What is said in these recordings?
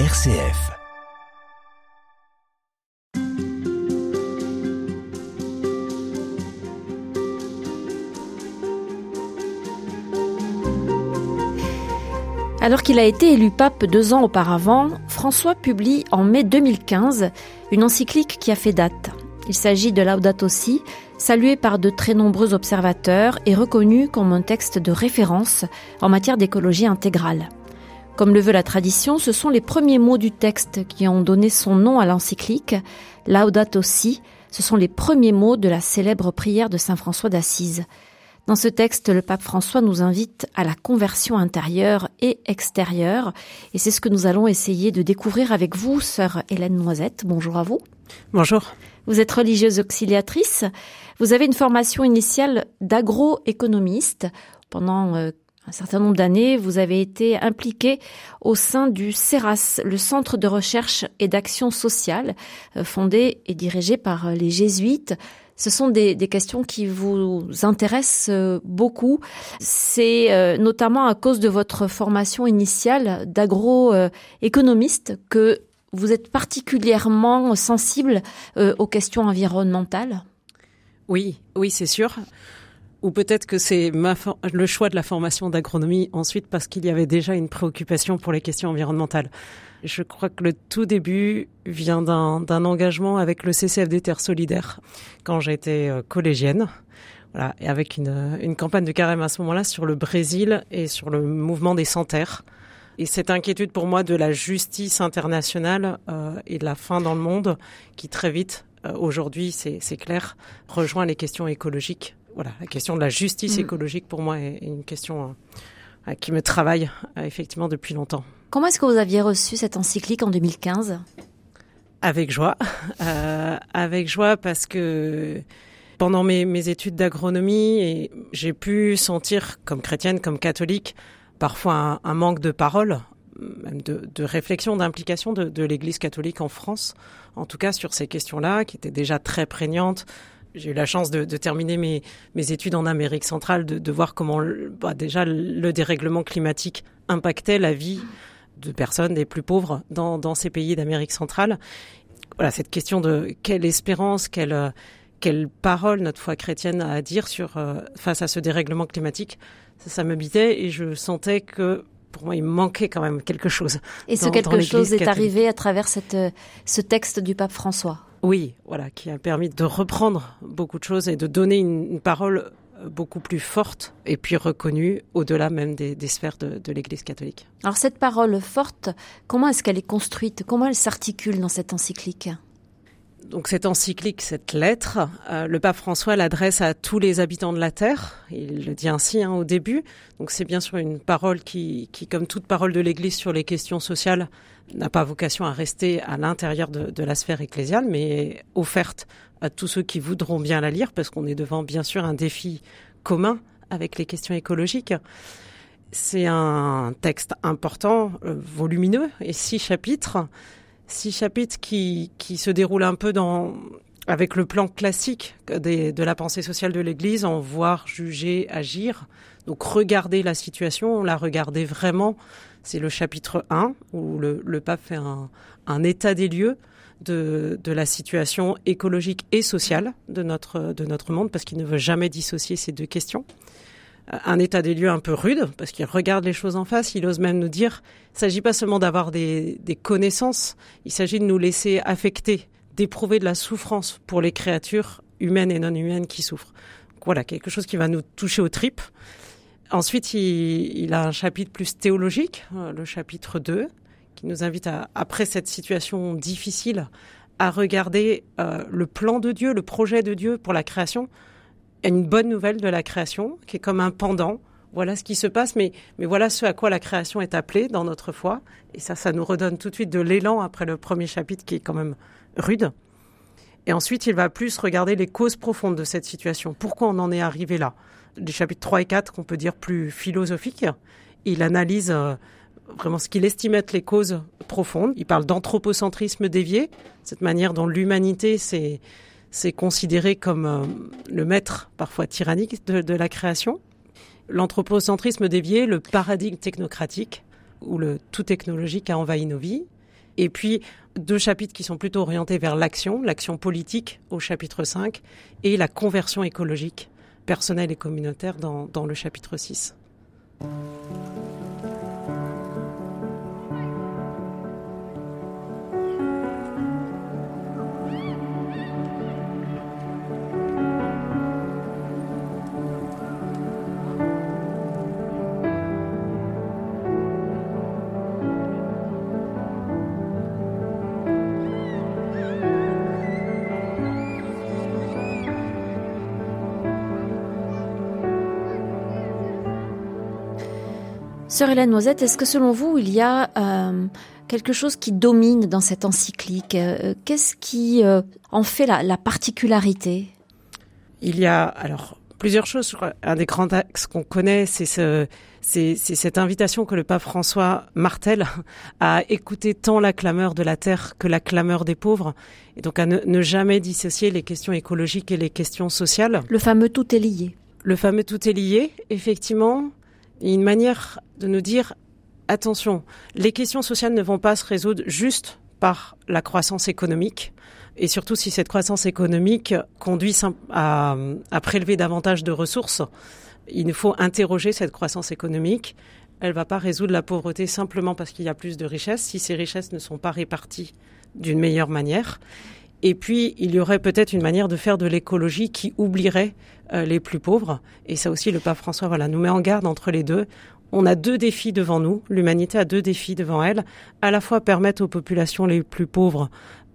RCF. Alors qu'il a été élu pape deux ans auparavant, François publie en mai 2015 une encyclique qui a fait date. Il s'agit de Laudato Si, salué par de très nombreux observateurs et reconnu comme un texte de référence en matière d'écologie intégrale. Comme le veut la tradition, ce sont les premiers mots du texte qui ont donné son nom à l'encyclique. Laudato Si, ce sont les premiers mots de la célèbre prière de Saint François d'Assise. Dans ce texte, le pape François nous invite à la conversion intérieure et extérieure, et c'est ce que nous allons essayer de découvrir avec vous, sœur Hélène Noisette. Bonjour à vous. Bonjour. Vous êtes religieuse auxiliatrice. Vous avez une formation initiale d'agroéconomiste. Pendant euh, un certain nombre d'années, vous avez été impliquée au sein du CERAS, le Centre de recherche et d'action sociale, euh, fondé et dirigé par euh, les jésuites. Ce sont des, des, questions qui vous intéressent euh, beaucoup. C'est notamment à cause de votre formation initiale d'agroéconomiste que vous êtes particulièrement sensible aux questions environnementales. Oui, oui, c'est sûr. Ou peut-être que c'est le choix de la formation d'agronomie ensuite parce qu'il y avait déjà une préoccupation pour les questions environnementales. Je crois que le tout début vient d'un engagement avec le CCFD Terre Solidaire quand j'étais euh, collégienne. Voilà, et avec une, une campagne de carême à ce moment-là sur le Brésil et sur le mouvement des sans-terres. Et cette inquiétude pour moi de la justice internationale euh, et de la fin dans le monde qui très vite, euh, aujourd'hui c'est clair, rejoint les questions écologiques. Voilà, la question de la justice mmh. écologique pour moi est, une question euh, qui me travaille euh, effectivement depuis longtemps. Comment est-ce que vous aviez reçu cette encyclique en 2015 Avec joie. Euh, avec joie parce que pendant mes, mes études d'agronomie, j'ai pu sentir, comme chrétienne, comme catholique, parfois un, un manque de parole, même de, de réflexion, d'implication de, de l'Église catholique en France, en tout cas sur ces questions-là, qui étaient déjà très prégnantes j'ai eu la chance de, de terminer mes, mes, études en Amérique centrale, de, de voir comment bah, déjà le dérèglement climatique impactait la vie de personnes des plus pauvres dans, dans ces pays d'Amérique centrale. Voilà, cette question de quelle espérance, quelle, quelle parole notre foi chrétienne a à dire sur, euh, face à ce dérèglement climatique, ça, ça m'habitait et je sentais que pour moi, il manquait quand même quelque chose. Et ce quelque chose est arrivé à travers cette, ce texte du pape François. Oui, voilà, qui a permis de reprendre beaucoup de choses et de donner une, une parole beaucoup plus forte et puis reconnue au-delà même des, des sphères de, de l'Église catholique. Alors cette parole forte, comment est-ce qu'elle est construite? Comment elle s'articule dans cette encyclique? Donc cette encyclique, cette lettre, euh, le pape François l'adresse à tous les habitants de la terre. Il le dit ainsi hein, au début. Donc c'est bien sûr une parole qui, comme toute parole de l'Église sur les questions sociales, n'a pas vocation à rester à l'intérieur de, de, la sphère ecclésiale, mais offerte à tous ceux qui voudront bien la lire, parce qu'on est devant bien sûr un défi commun avec les questions écologiques. C'est un texte important, euh, volumineux, et six chapitres six chapitres qui, qui se déroulent un peu dans, avec le plan classique de la pensée sociale de l'Église, en voir, juger, agir. Donc regarder la situation, la regarder vraiment. C'est le chapitre 1 où le, le pape fait un, un, état des lieux de, de la situation écologique et sociale de notre, de notre monde, parce qu'il ne veut jamais dissocier ces deux questions un état des lieux un peu rude, parce qu'il regarde les choses en face, il ose même nous dire, il ne s'agit pas seulement d'avoir des, connaissances, il s'agit de nous laisser affecter, d'éprouver de la souffrance pour les créatures humaines et non humaines qui souffrent. Voilà, quelque chose qui va nous toucher aux tripes. Ensuite, il, il a un chapitre plus théologique, euh, le chapitre 2, qui nous invite à, après cette situation difficile, à regarder euh, le plan de Dieu, le projet de Dieu pour la création, une bonne nouvelle de la création, qui est comme un pendant. Voilà ce qui se passe, mais, voilà ce à quoi la création est appelée dans notre foi. Et ça, ça nous redonne tout de suite de l'élan après le premier chapitre qui est quand même rude. Et ensuite, il va plus regarder les causes profondes de cette situation. Pourquoi on en est arrivé là? Les chapitres 3 et 4, qu'on peut dire plus philosophiques, il analyse euh, vraiment ce qu'il estime être les causes profondes. Il parle d'anthropocentrisme dévié, cette manière dont l'humanité s'est c'est considéré comme euh, le maître parfois tyrannique de, la création. L'anthropocentrisme dévié, le paradigme technocratique, où le tout technologique a envahi nos vies. Et puis deux chapitres qui sont plutôt orientés vers l'action, l'action politique au chapitre 5 et la conversion écologique personnelle et communautaire dans, dans le chapitre 6. Sœur Hélène Noisette, est-ce que selon vous, il y a euh, quelque chose qui domine dans cette encyclique euh, Qu'est-ce qui euh, en fait la, particularité? Il y a alors plusieurs choses. Un des grands axes qu'on connaît, c'est ce, c'est, cette invitation que le pape François martèle à écouter tant la clameur de la terre que la clameur des pauvres, et donc à ne, ne jamais dissocier les questions écologiques et les questions sociales. Le fameux tout est lié. Le fameux tout est lié, effectivement une manière de nous dire attention, les questions sociales ne vont pas se résoudre juste par la croissance économique. Et surtout si cette croissance économique conduit à, prélever davantage de ressources, il nous faut interroger cette croissance économique. Elle ne va pas résoudre la pauvreté simplement parce qu'il y a plus de richesses, si ces richesses ne sont pas réparties d'une meilleure manière. Et puis, il y aurait peut-être une manière de faire de l'écologie qui oublierait euh, les plus pauvres. Et ça aussi, le pape François voilà, nous met en garde entre les deux. On a deux défis devant nous. L'humanité a deux défis devant elle. À la fois permettre aux populations les plus pauvres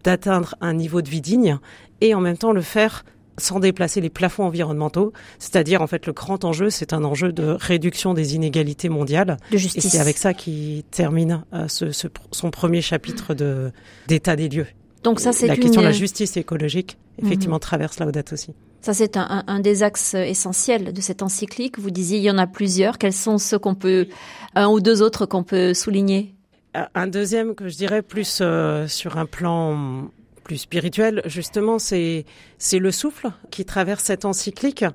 d'atteindre un niveau de vie digne et en même temps le faire sans déplacer les plafonds environnementaux. C'est-à-dire, en fait, le grand enjeu, c'est un enjeu de réduction des inégalités mondiales. De justice. Et c'est avec ça qu'il termine euh, ce, son premier chapitre de d'état des lieux. Donc ça, c'est la question de la justice écologique, effectivement, mhm. traverse Laudato aussi. Ça, c'est un, un, des axes essentiels de cette encyclique. Vous disiez, il y en a plusieurs. Quels sont ceux qu'on peut, un ou deux autres qu'on peut souligner? Un deuxième que je dirais plus euh, sur un plan plus spirituel, justement, c'est c'est le souffle qui traverse cette encyclique.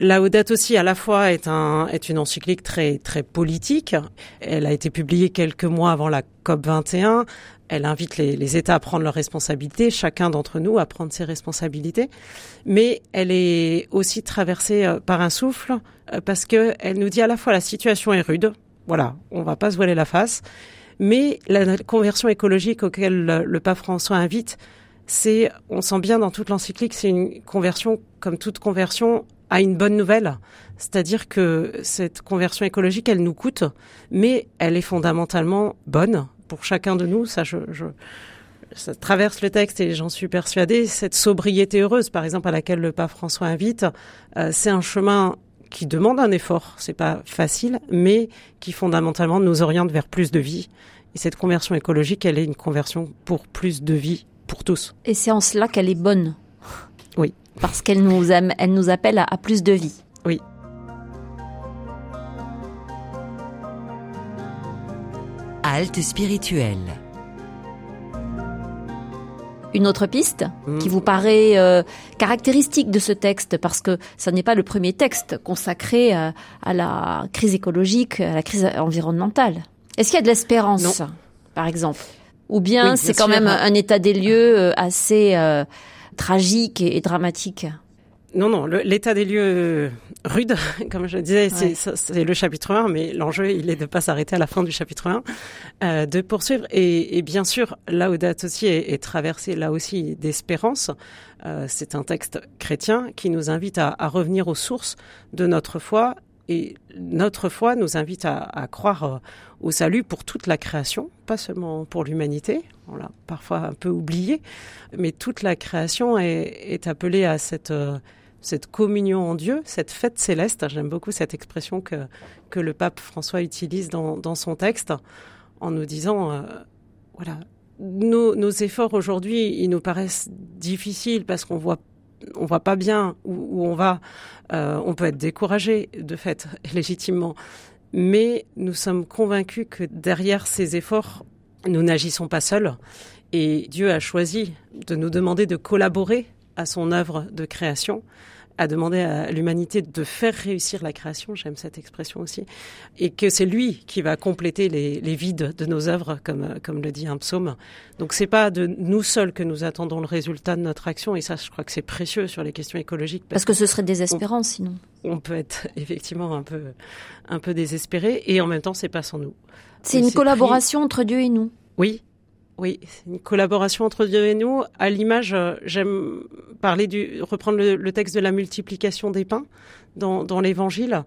Laudato aussi à la fois est un est une encyclique très très politique. Elle a été publiée quelques mois avant la COP 21 elle invite les, États à prendre leurs responsabilités, chacun d'entre nous à prendre ses responsabilités, mais elle est aussi traversée euh, par un souffle euh, parce que elle nous dit à la fois la situation est rude, voilà, on va pas se voiler la face, mais la conversion écologique auquel le, pape François invite, c'est, on sent bien dans toute l'encyclique, c'est une conversion comme toute conversion à une bonne nouvelle. C'est-à-dire que cette conversion écologique, elle nous coûte, mais elle est fondamentalement bonne pour chacun de nous, ça, je, ça traverse le texte et j'en suis persuadée, cette sobriété heureuse, par exemple, à laquelle le pape François invite, euh, c'est un chemin qui demande un effort, c'est pas facile, mais qui fondamentalement nous oriente vers plus de vie. Et cette conversion écologique, elle est une conversion pour plus de vie pour tous. Et c'est en cela qu'elle est bonne. Oui. Parce qu'elle nous, elle nous appelle à plus de vie. Oui. Halte spirituelle. Une autre piste mm. qui vous paraît euh, caractéristique de ce texte, parce que ce n'est pas le premier texte consacré euh, à la crise écologique, à la crise environnementale. Est-ce qu'il y a de l'espérance, par exemple? Ou bien c'est quand même un état des lieux euh, assez tragique et dramatique? Non, non, l'état des lieux euh, rude, comme je disais, c'est le chapitre 1, mais l'enjeu, il est de ne pas s'arrêter à la fin du chapitre 1, euh, de poursuivre. Et, et, bien sûr, Laudato aussi est, est traversé là aussi d'espérance. Euh, c'est un texte chrétien qui nous invite à, à, revenir aux sources de notre foi. Et notre foi nous invite à, à croire au salut pour toute la création, pas seulement pour l'humanité. On l'a parfois un peu oublié, mais toute la création est, est appelée à cette cette communion en Dieu, cette fête céleste. J'aime beaucoup cette expression que, que le pape François utilise dans, dans son texte en nous disant, euh, voilà, nos, nos efforts aujourd'hui, ils nous paraissent difficiles parce qu'on voit on voit pas bien où, on va. Euh, on peut être découragé de fait légitimement, mais nous sommes convaincus que derrière ces efforts, nous n'agissons pas seuls. Et Dieu a choisi de nous demander de collaborer à son œuvre de création a demandé à l'humanité de faire réussir la création, j'aime cette expression aussi, et que c'est lui qui va compléter les, les, vides de nos œuvres, comme, comme le dit un psaume. Donc c'est pas de nous seuls que nous attendons le résultat de notre action, et ça je crois que c'est précieux sur les questions écologiques. Parce, que ce serait désespérant sinon. On peut être effectivement un peu, un peu désespéré, et en même temps c'est pas sans nous. C'est une collaboration entre Dieu et nous. Oui, oui, c'est une collaboration entre Dieu et nous. À l'image, euh, j'aime parler du, reprendre le, texte de la multiplication des pains dans, dans l'Évangile,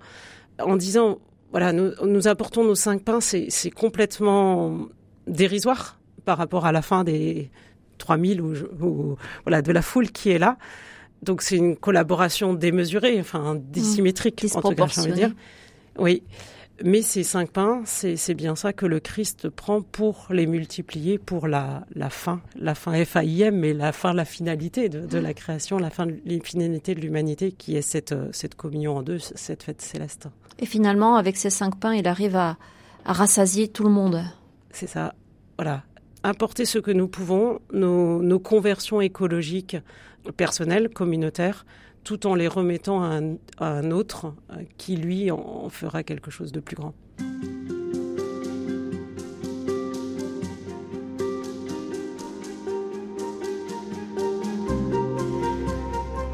en disant, voilà, nous, nous apportons nos cinq pains, c'est complètement dérisoire par rapport à la fin des 3000 ou, ou voilà de la foule qui est là. Donc c'est une collaboration démesurée, enfin dissymétrique, mmh, en tout cas, dire. Oui. Mais ces cinq pains, c'est bien ça que le Christ prend pour les multiplier pour la, la fin, la fin FAIM, mais la fin, la finalité de, de la création, la fin l'infinité de l'humanité qui est cette, cette communion en deux, cette fête céleste. Et finalement, avec ces cinq pains, il arrive à, à rassasier tout le monde. C'est ça, voilà. Apporter ce que nous pouvons, nos, nos conversions écologiques personnelles, communautaires, tout en les remettant à un, autre euh, qui, lui, en, fera quelque chose de plus grand.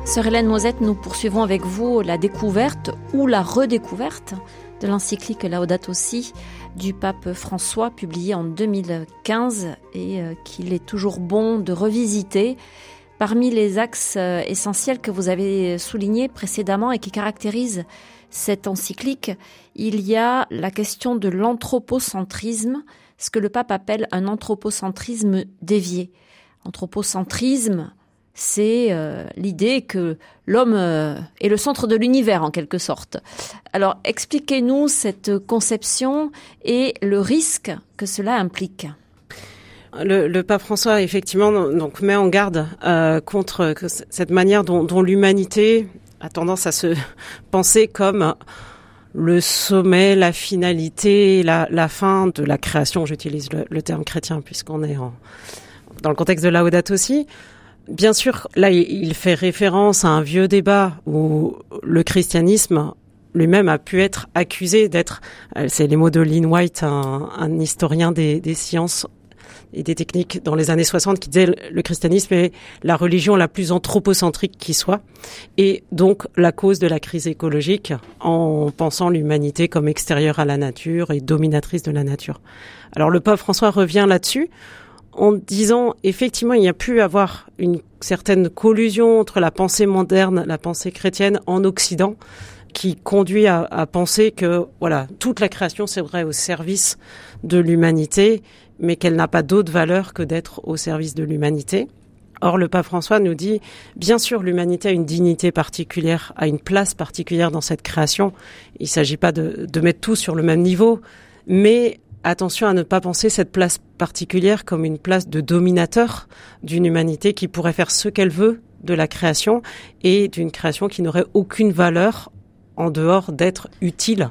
Sœur Hélène Mosette, nous poursuivons avec vous la découverte ou la redécouverte de l'encyclique Laudato Si du pape François, publiée en 2015 et euh, qu'il est toujours bon de revisiter Parmi les axes euh, essentiels que vous avez soulignés précédemment et qui caractérisent cette encyclique, il y a la question de l'anthropocentrisme, ce que le pape appelle un anthropocentrisme dévié. Anthropocentrisme, c'est euh, l'idée que l'homme euh, est le centre de l'univers en quelque sorte. Alors expliquez-nous cette conception et le risque que cela implique. Le, pape François effectivement donc met en garde euh, contre cette manière dont, l'humanité a tendance à se penser comme le sommet, la finalité, la, fin de la création. J'utilise le, terme chrétien puisqu'on est dans le contexte de Laudato aussi. Bien sûr, là, il fait référence à un vieux débat où le christianisme lui-même a pu être accusé d'être, euh, c'est les mots de Lynn White, un, historien des sciences et des techniques dans les années 60 qui disaient le christianisme est la religion la plus anthropocentrique qui soit et donc la cause de la crise écologique en pensant l'humanité comme extérieure à la nature et dominatrice de la nature. Alors le pape François revient là-dessus en disant effectivement il y a pu avoir une certaine collusion entre la pensée moderne, la pensée chrétienne en Occident qui conduit à, à penser que voilà toute la création c'est vrai au service de l'humanité mais qu'elle n'a pas d'autre valeur que d'être au service de l'humanité. Or, le pape François nous dit, bien sûr, l'humanité a une dignité particulière, a une place particulière dans cette création. Il ne s'agit pas de, mettre tout sur le même niveau, mais attention à ne pas penser cette place particulière comme une place de dominateur d'une humanité qui pourrait faire ce qu'elle veut de la création et d'une création qui n'aurait aucune valeur en dehors d'être utile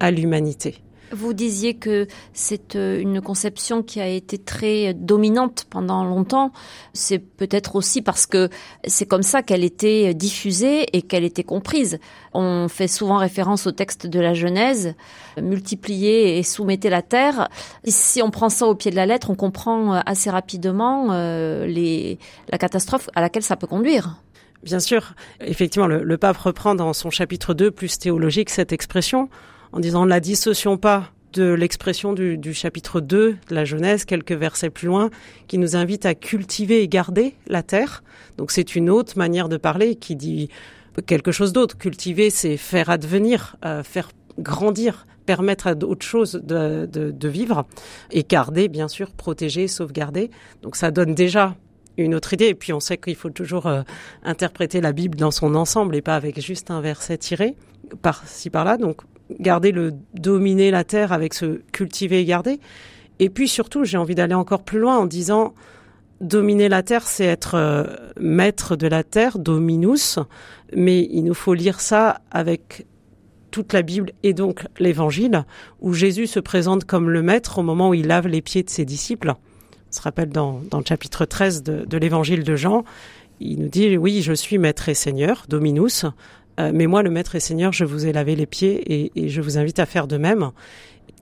à l'humanité. Vous disiez que c'est euh, une conception qui a été très dominante pendant longtemps. C'est peut-être aussi parce que c'est comme ça qu'elle était diffusée et qu'elle était comprise. On fait souvent référence au texte de la Genèse, multiplier et soumettez la terre. si on prend ça au pied de la lettre, on comprend euh, assez rapidement euh, la catastrophe à laquelle ça peut conduire. Bien sûr, effectivement, le pape reprend dans son chapitre 2 plus théologique cette expression en disant la dissocions pas de l'expression du, du, chapitre 2 de la Genèse, quelques versets plus loin, qui nous invite à cultiver et garder la terre. Donc c'est une autre manière de parler qui dit quelque chose d'autre. Cultiver, c'est faire advenir, euh, faire grandir, permettre à d'autres choses de, de, de, vivre et garder, bien sûr, protéger, sauvegarder. Donc ça donne déjà une autre idée. Et puis on sait qu'il faut toujours euh, interpréter la Bible dans son ensemble et pas avec juste un verset tiré par-ci par-là. Donc garder le dominer la terre avec ce cultiver et garder. Et puis surtout, j'ai envie d'aller encore plus loin en disant dominer la terre, c'est être euh, maître de la terre, dominus, mais il nous faut lire ça avec toute la Bible et donc l'Évangile, où Jésus se présente comme le maître au moment où il lave les pieds de ses disciples. On se rappelle dans, dans le chapitre 13 de, de l'Évangile de Jean, il nous dit oui, je suis maître et seigneur, dominus, euh, mais moi, le maître et seigneur, je vous ai lavé les pieds et, je vous invite à faire de même.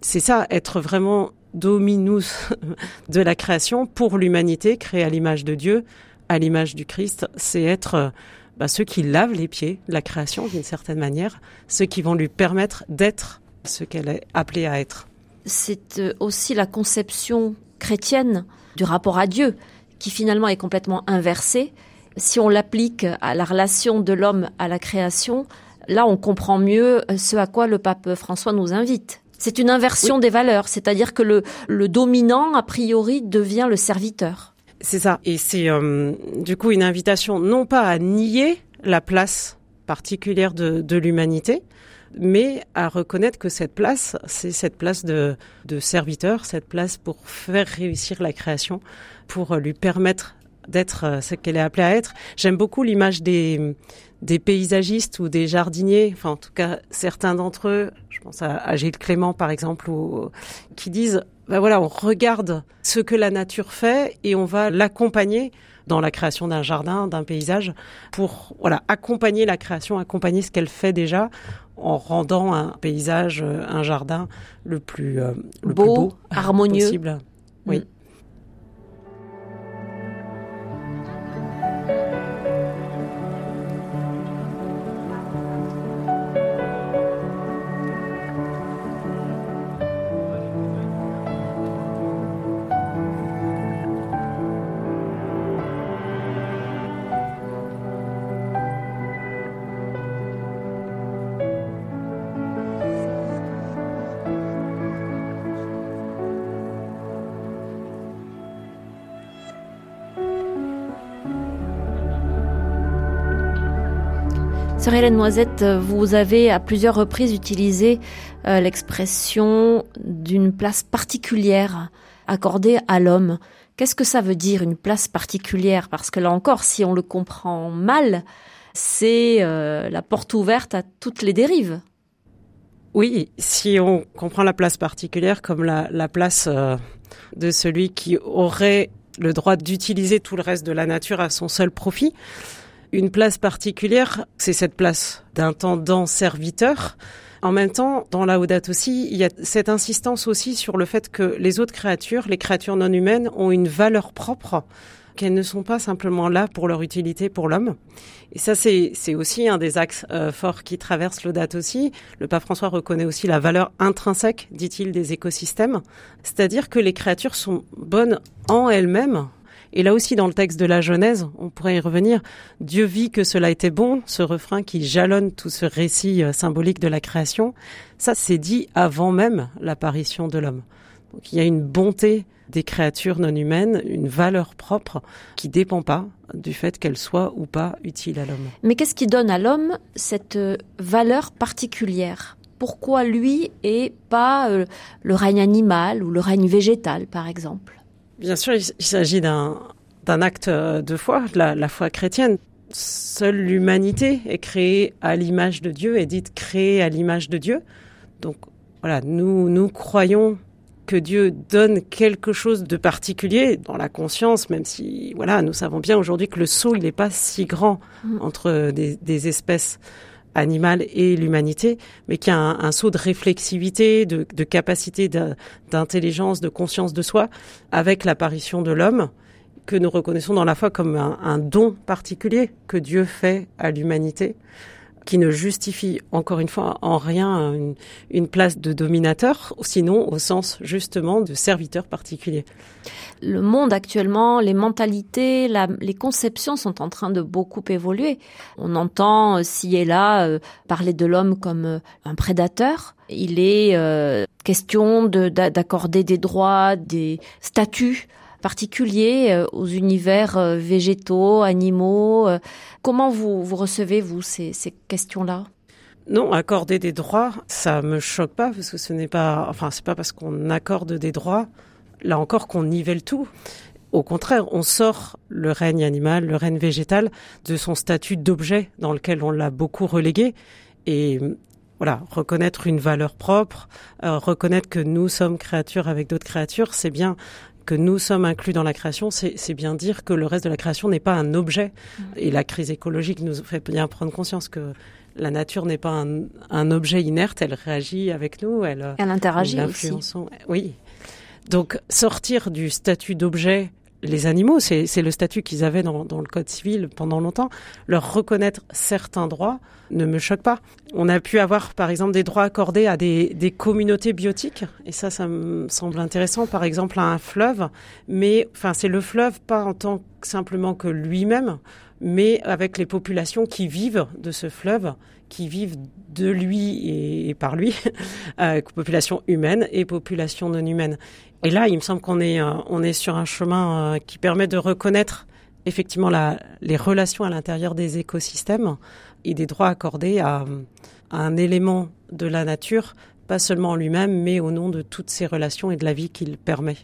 C'est ça, être vraiment dominus de la création pour l'humanité, créée à l'image de Dieu, à l'image du Christ, c'est être bah, ceux qui lavent les pieds la création d'une certaine manière, ceux qui vont lui permettre d'être ce qu'elle est appelée à être. C'est euh, aussi la conception chrétienne du rapport à Dieu qui finalement est complètement inversée. Si on l'applique à la relation de l'homme à la création, là on comprend mieux ce à quoi le pape François nous invite. C'est une inversion des valeurs, c'est-à-dire que le, le dominant, a priori, devient le serviteur. C'est ça. Et c'est euh, du coup une invitation non pas à nier la place particulière de, de l'humanité, mais à reconnaître que cette place, c'est cette place de, de serviteur, cette place pour faire réussir la création, pour lui permettre d'être euh, ce qu'elle est appelée à être. J'aime beaucoup l'image des, des paysagistes ou des jardiniers, enfin en tout cas certains d'entre eux, je pense à, à Gilles Clément par exemple, ou, qui disent ben voilà, on regarde ce que la nature fait et on va l'accompagner dans la création d'un jardin, d'un paysage, pour voilà accompagner la création, accompagner ce qu'elle fait déjà, en rendant un paysage, un jardin le plus euh, le beau, plus beau harmonieux. possible. Oui. Mm. Hélène Noisette, vous avez à plusieurs reprises utilisé euh, l'expression d'une place particulière accordée à l'homme. Qu'est-ce que ça veut dire une place particulière? Parce que là encore, si on le comprend mal, c'est euh, la porte ouverte à toutes les dérives. Oui, si on comprend la place particulière comme la, la place euh, de celui qui aurait le droit d'utiliser tout le reste de la nature à son seul profit, une place particulière, c'est cette place d'intendant serviteur. En même temps, dans la Audate aussi, il y a cette insistance aussi sur le fait que les autres créatures, les créatures non humaines, ont une valeur propre, qu'elles ne sont pas simplement là pour leur utilité pour l'homme. Et ça, c'est, aussi un des axes euh, forts qui traverse l'Audate aussi. Le pape François reconnaît aussi la valeur intrinsèque, dit-il, des écosystèmes. C'est-à-dire que les créatures sont bonnes en elles-mêmes, et là aussi, dans le texte de la Genèse, on pourrait y revenir. Dieu vit que cela était bon, ce refrain qui jalonne tout ce récit euh, symbolique de la création. Ça, c'est dit avant même l'apparition de l'homme. Donc il y a une bonté des créatures non humaines, une valeur propre qui dépend pas du fait qu'elles soient ou pas utiles à l'homme. Mais qu'est-ce qui donne à l'homme cette euh, valeur particulière? Pourquoi lui et pas euh, le règne animal ou le règne végétal, par exemple? Bien sûr, il s'agit d'un d'un acte de foi, la, la foi chrétienne. Seule l'humanité est créée à l'image de Dieu, est dite créée à l'image de Dieu. Donc voilà, nous nous croyons que Dieu donne quelque chose de particulier dans la conscience, même si voilà, nous savons bien aujourd'hui que le saut il n'est pas si grand entre des, des espèces animale et l'humanité, mais qui a un, saut de réflexivité, de, capacité d'intelligence, de conscience de soi, avec l'apparition de l'homme, que nous reconnaissons dans la foi comme un don particulier que Dieu fait à l'humanité qui ne justifie encore une fois en rien une, place de dominateur, sinon au sens justement de serviteur particulier. Le monde actuellement, les mentalités, les conceptions sont en train de beaucoup évoluer. On entend euh, ci et là euh, parler de l'homme comme euh, un prédateur. Il est question d'accorder de, des droits, des statuts particulier euh, aux univers euh, végétaux, animaux. Euh. Comment vous, vous recevez, vous, ces, questions-là? Non, accorder des droits, ça me choque pas parce que ce n'est pas, enfin, c'est pas parce qu'on accorde des droits, là encore, qu'on nivelle tout. Au contraire, on sort le règne animal, le règne végétal de son statut d'objet dans lequel on l'a beaucoup relégué. Et voilà, reconnaître une valeur propre, reconnaître que nous sommes créatures avec d'autres créatures, c'est bien que nous sommes inclus dans la création, c'est bien dire que le reste de la création n'est pas un objet. Et la crise écologique nous fait bien prendre conscience que la nature n'est pas un, objet inerte, elle réagit avec nous, elle, elle interagit aussi. Oui. Donc sortir du statut d'objet les animaux, c'est le statut qu'ils avaient dans, le Code civil pendant longtemps, leur reconnaître certains droits ne me choque pas. On a pu avoir, par exemple, des droits accordés à des, des communautés biotiques, et ça, ça me semble intéressant, par exemple, à un fleuve, mais enfin, c'est le fleuve pas en tant que simplement que lui-même, mais avec les populations qui vivent de ce fleuve, qui vivent de lui et, par lui, euh, population humaine et population non humaine. Et là, il me semble qu'on est, euh, on est sur un chemin euh, qui permet de reconnaître effectivement les relations à l'intérieur des écosystèmes et des droits accordés à, un élément de la nature, pas seulement en lui-même, mais au nom de toutes ces relations et de la vie qu'il permet.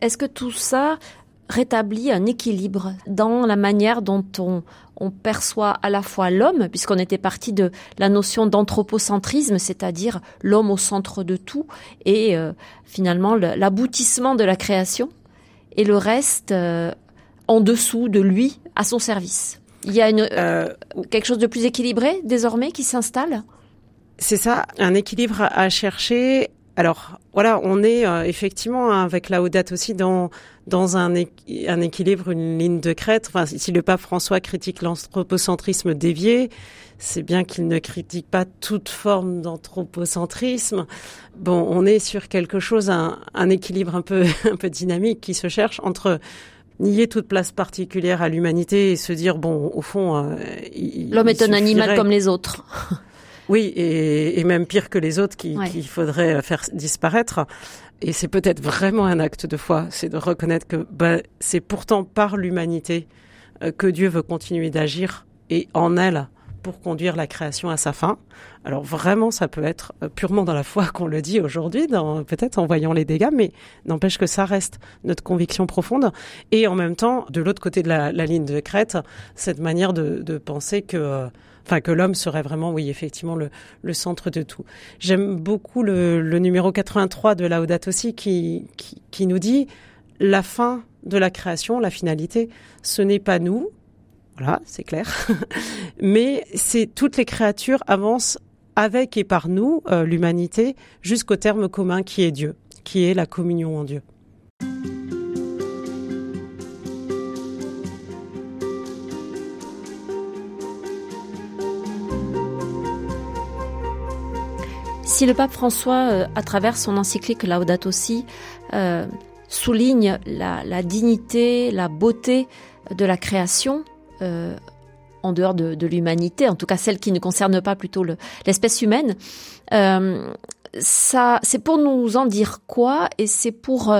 Est-ce que tout ça rétablit un équilibre dans la manière dont on, on perçoit à la fois l'homme, puisqu'on était parti de la notion d'anthropocentrisme, c'est-à-dire l'homme au centre de tout, et euh, finalement l'aboutissement de la création, et le reste euh, en dessous de lui, à son service. Il y a une, euh, quelque chose de plus équilibré désormais qui s'installe? C'est ça, un équilibre à chercher alors voilà, on est euh, effectivement hein, avec la Audate aussi dans dans un, un équilibre, une ligne de crête. Enfin, si le pape François critique l'anthropocentrisme dévié, c'est bien qu'il ne critique pas toute forme d'anthropocentrisme. Bon, on est sur quelque chose, un, un équilibre un peu un peu dynamique qui se cherche entre nier toute place particulière à l'humanité et se dire bon, au fond, euh, l'homme est un animal comme les autres. Oui, et, et, même pire que les autres qu'il faudrait faire disparaître. Et c'est peut-être vraiment un acte de foi, c'est de reconnaître que bah, c'est pourtant par l'humanité euh, que Dieu veut continuer d'agir et en elle pour conduire la création à sa fin. Alors vraiment, ça peut être euh, purement dans la foi qu'on le dit aujourd'hui, peut-être en voyant les dégâts, mais n'empêche que ça reste notre conviction profonde. Et en même temps, de l'autre côté de la, la, ligne de crête, cette manière de, de penser que euh, enfin que l'homme serait vraiment, oui, effectivement, le, centre de tout. J'aime beaucoup le, numéro 83 de Laudato aussi qui, qui, qui nous dit la fin de la création, la finalité, ce n'est pas nous, voilà, c'est clair, mais c'est toutes les créatures avancent avec et par nous, euh, l'humanité, jusqu'au terme commun qui est Dieu, qui est la communion en Dieu. Si le pape François, euh, à travers son encyclique Laudato Si, euh, souligne la, dignité, la beauté de la création, euh, en dehors de, l'humanité, en tout cas celle qui ne concerne pas plutôt l'espèce humaine, c'est pour nous en dire quoi et c'est pour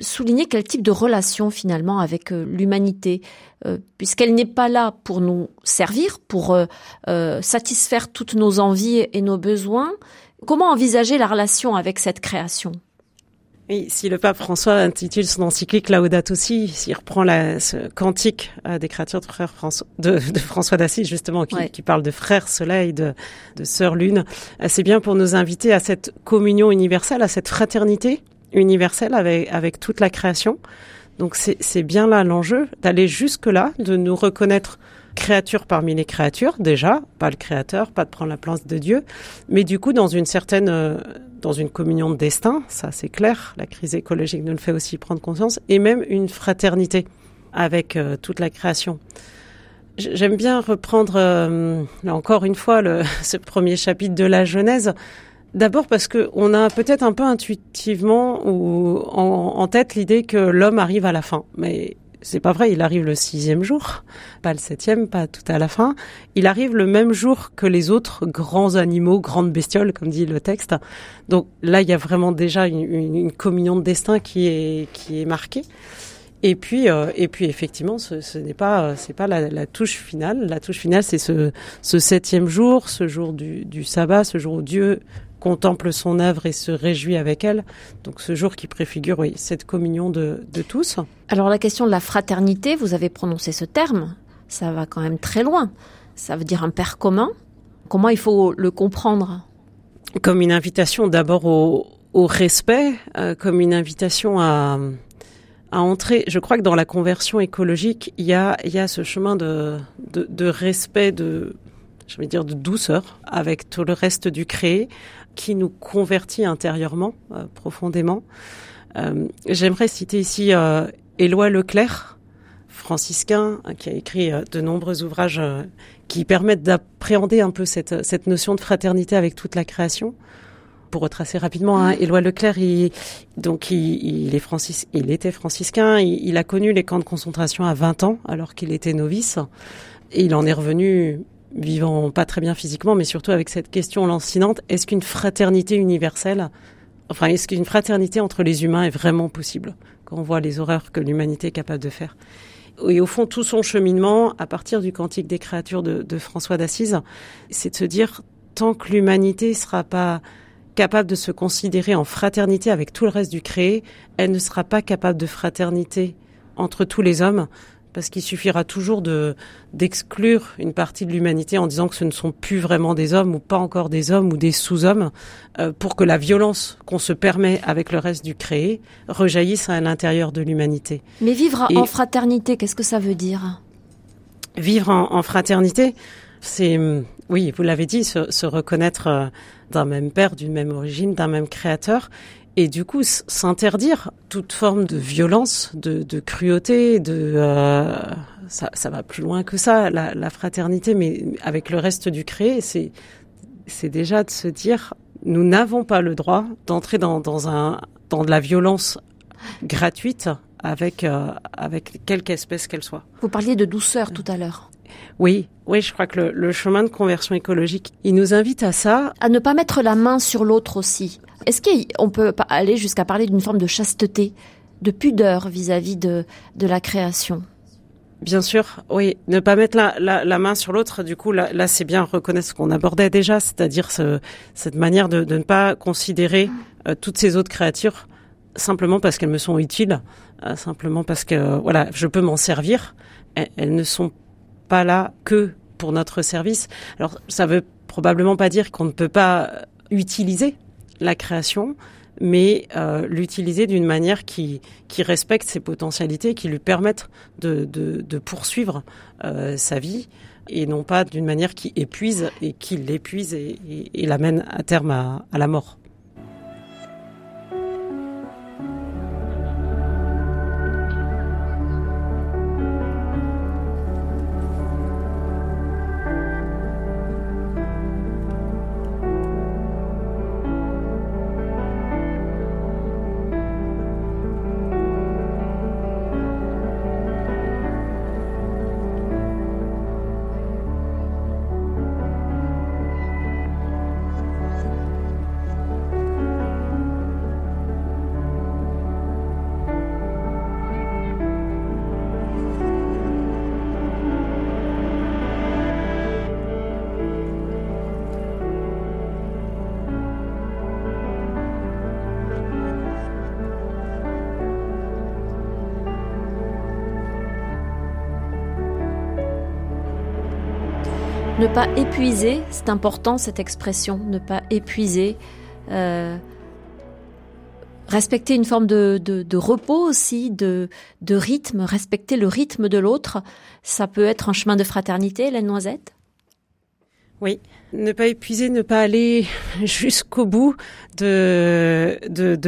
souligner quel type de relation finalement avec l'humanité, puisqu'elle n'est pas là pour nous servir, pour satisfaire toutes nos envies et nos besoins, Comment envisager la relation avec cette création? Oui, si le pape François intitule son encyclique Laudato aussi, s'il reprend la, ce cantique euh, des créatures de, frère François, de, François d'Assise justement, qui, qui, parle de frère soleil, de, de sœur lune, euh, c'est bien pour nous inviter à cette communion universelle, à cette fraternité universelle avec, avec toute la création. Donc c'est bien là l'enjeu, d'aller jusque-là, de nous reconnaître créature parmi les créatures, déjà, pas le créateur, pas de prendre la place de Dieu, mais du coup dans une certaine, euh, dans une communion de destin, ça c'est clair, la crise écologique nous le fait aussi prendre conscience, et même une fraternité avec euh, toute la création. J'aime bien reprendre, euh, encore une fois, ce premier chapitre de la Genèse. D'abord parce que on a peut-être un peu intuitivement ou en, en tête l'idée que l'homme arrive à la fin, mais c'est pas vrai, il arrive le sixième jour, pas le septième, pas tout à la fin. Il arrive le même jour que les autres grands animaux, grandes bestioles, comme dit le texte. Donc là, il y a vraiment déjà une, communion de destin qui est qui est marquée. Et puis, euh, et puis effectivement, ce, n'est pas, c'est pas la, touche finale. La touche finale, c'est ce, septième jour, ce jour du sabbat, ce jour où Dieu contemple son œuvre et se réjouit avec elle. Donc ce jour qui préfigure oui, cette communion de, de tous. Alors la question de la fraternité, vous avez prononcé ce terme, ça va quand même très loin. Ça veut dire un père commun. Comment il faut le comprendre? Comme une invitation d'abord au, au, respect, euh, comme une invitation à, à entrer. Je crois que dans la conversion écologique, il y a, il y a ce chemin de, de, de respect, de, je vais dire, de douceur avec tout le reste du créé qui nous convertit intérieurement, euh, profondément. Euh, J'aimerais citer ici euh, Éloi Leclerc, franciscain, qui a écrit de nombreux ouvrages qui permettent d'appréhender un peu cette, notion de fraternité avec toute la création pour retracer rapidement, hein, Éloi Leclerc, il, donc il, est francis, il était franciscain, il, il, a connu les camps de concentration à 20 ans alors qu'il était novice, et il en est revenu vivant pas très bien physiquement, mais surtout avec cette question lancinante est-ce qu'une fraternité universelle, enfin est-ce qu'une fraternité entre les humains est vraiment possible quand on voit les horreurs que l'humanité est capable de faire? Et au fond, tout son cheminement, à partir du Cantique des créatures de, de François d'Assise, c'est de se dire tant que l'humanité sera pas capable de se considérer en fraternité avec tout le reste du créé, elle ne sera pas capable de fraternité entre tous les hommes, parce qu'il suffira toujours de d'exclure une partie de l'humanité en disant que ce ne sont plus vraiment des hommes ou pas encore des hommes ou des sous-hommes, euh, pour que la violence qu'on se permet avec le reste du créé rejaillisse à l'intérieur de l'humanité. Mais vivre Et en fraternité, qu'est-ce que ça veut dire? Vivre en, en fraternité, c'est oui, vous l'avez dit, se, se reconnaître euh, d'un même père, d'une même origine, d'un même créateur, et du coup s'interdire toute forme de violence, de, de cruauté, de euh, ça, ça, va plus loin que ça, la, la, fraternité, mais avec le reste du créé, c'est c'est déjà de se dire nous n'avons pas le droit d'entrer dans, dans un dans de la violence gratuite avec euh, avec quelque espèce qu'elle soit. Vous parliez de douceur tout à l'heure. Oui, oui, je crois que le, le, chemin de conversion écologique, il nous invite à ça. À ne pas mettre la main sur l'autre aussi. Est-ce qu'on peut aller jusqu'à parler d'une forme de chasteté, de pudeur vis-à-vis -vis de, de la création? Bien sûr, oui. Ne pas mettre la, la, la main sur l'autre, du coup, là, là c'est bien reconnaître ce qu'on abordait déjà, c'est-à-dire ce, cette manière de, de, ne pas considérer euh, toutes ces autres créatures simplement parce qu'elles me sont utiles, euh, simplement parce que voilà, je peux m'en servir. Elles, elles ne sont pas là que pour notre service. Alors, ça veut probablement pas dire qu'on ne peut pas utiliser la création, mais euh, l'utiliser d'une manière qui, respecte ses potentialités, qui lui permettent de, poursuivre euh, sa vie, et non pas d'une manière qui épuise et qui l'épuise et, l'amène à terme à la mort. Pas épuiser, c'est important cette expression, ne pas épuiser, euh, respecter une forme de, repos aussi, de, rythme, respecter le rythme de l'autre, ça peut être un chemin de fraternité, la noisette? Oui, ne pas épuiser, ne pas aller jusqu'au bout de,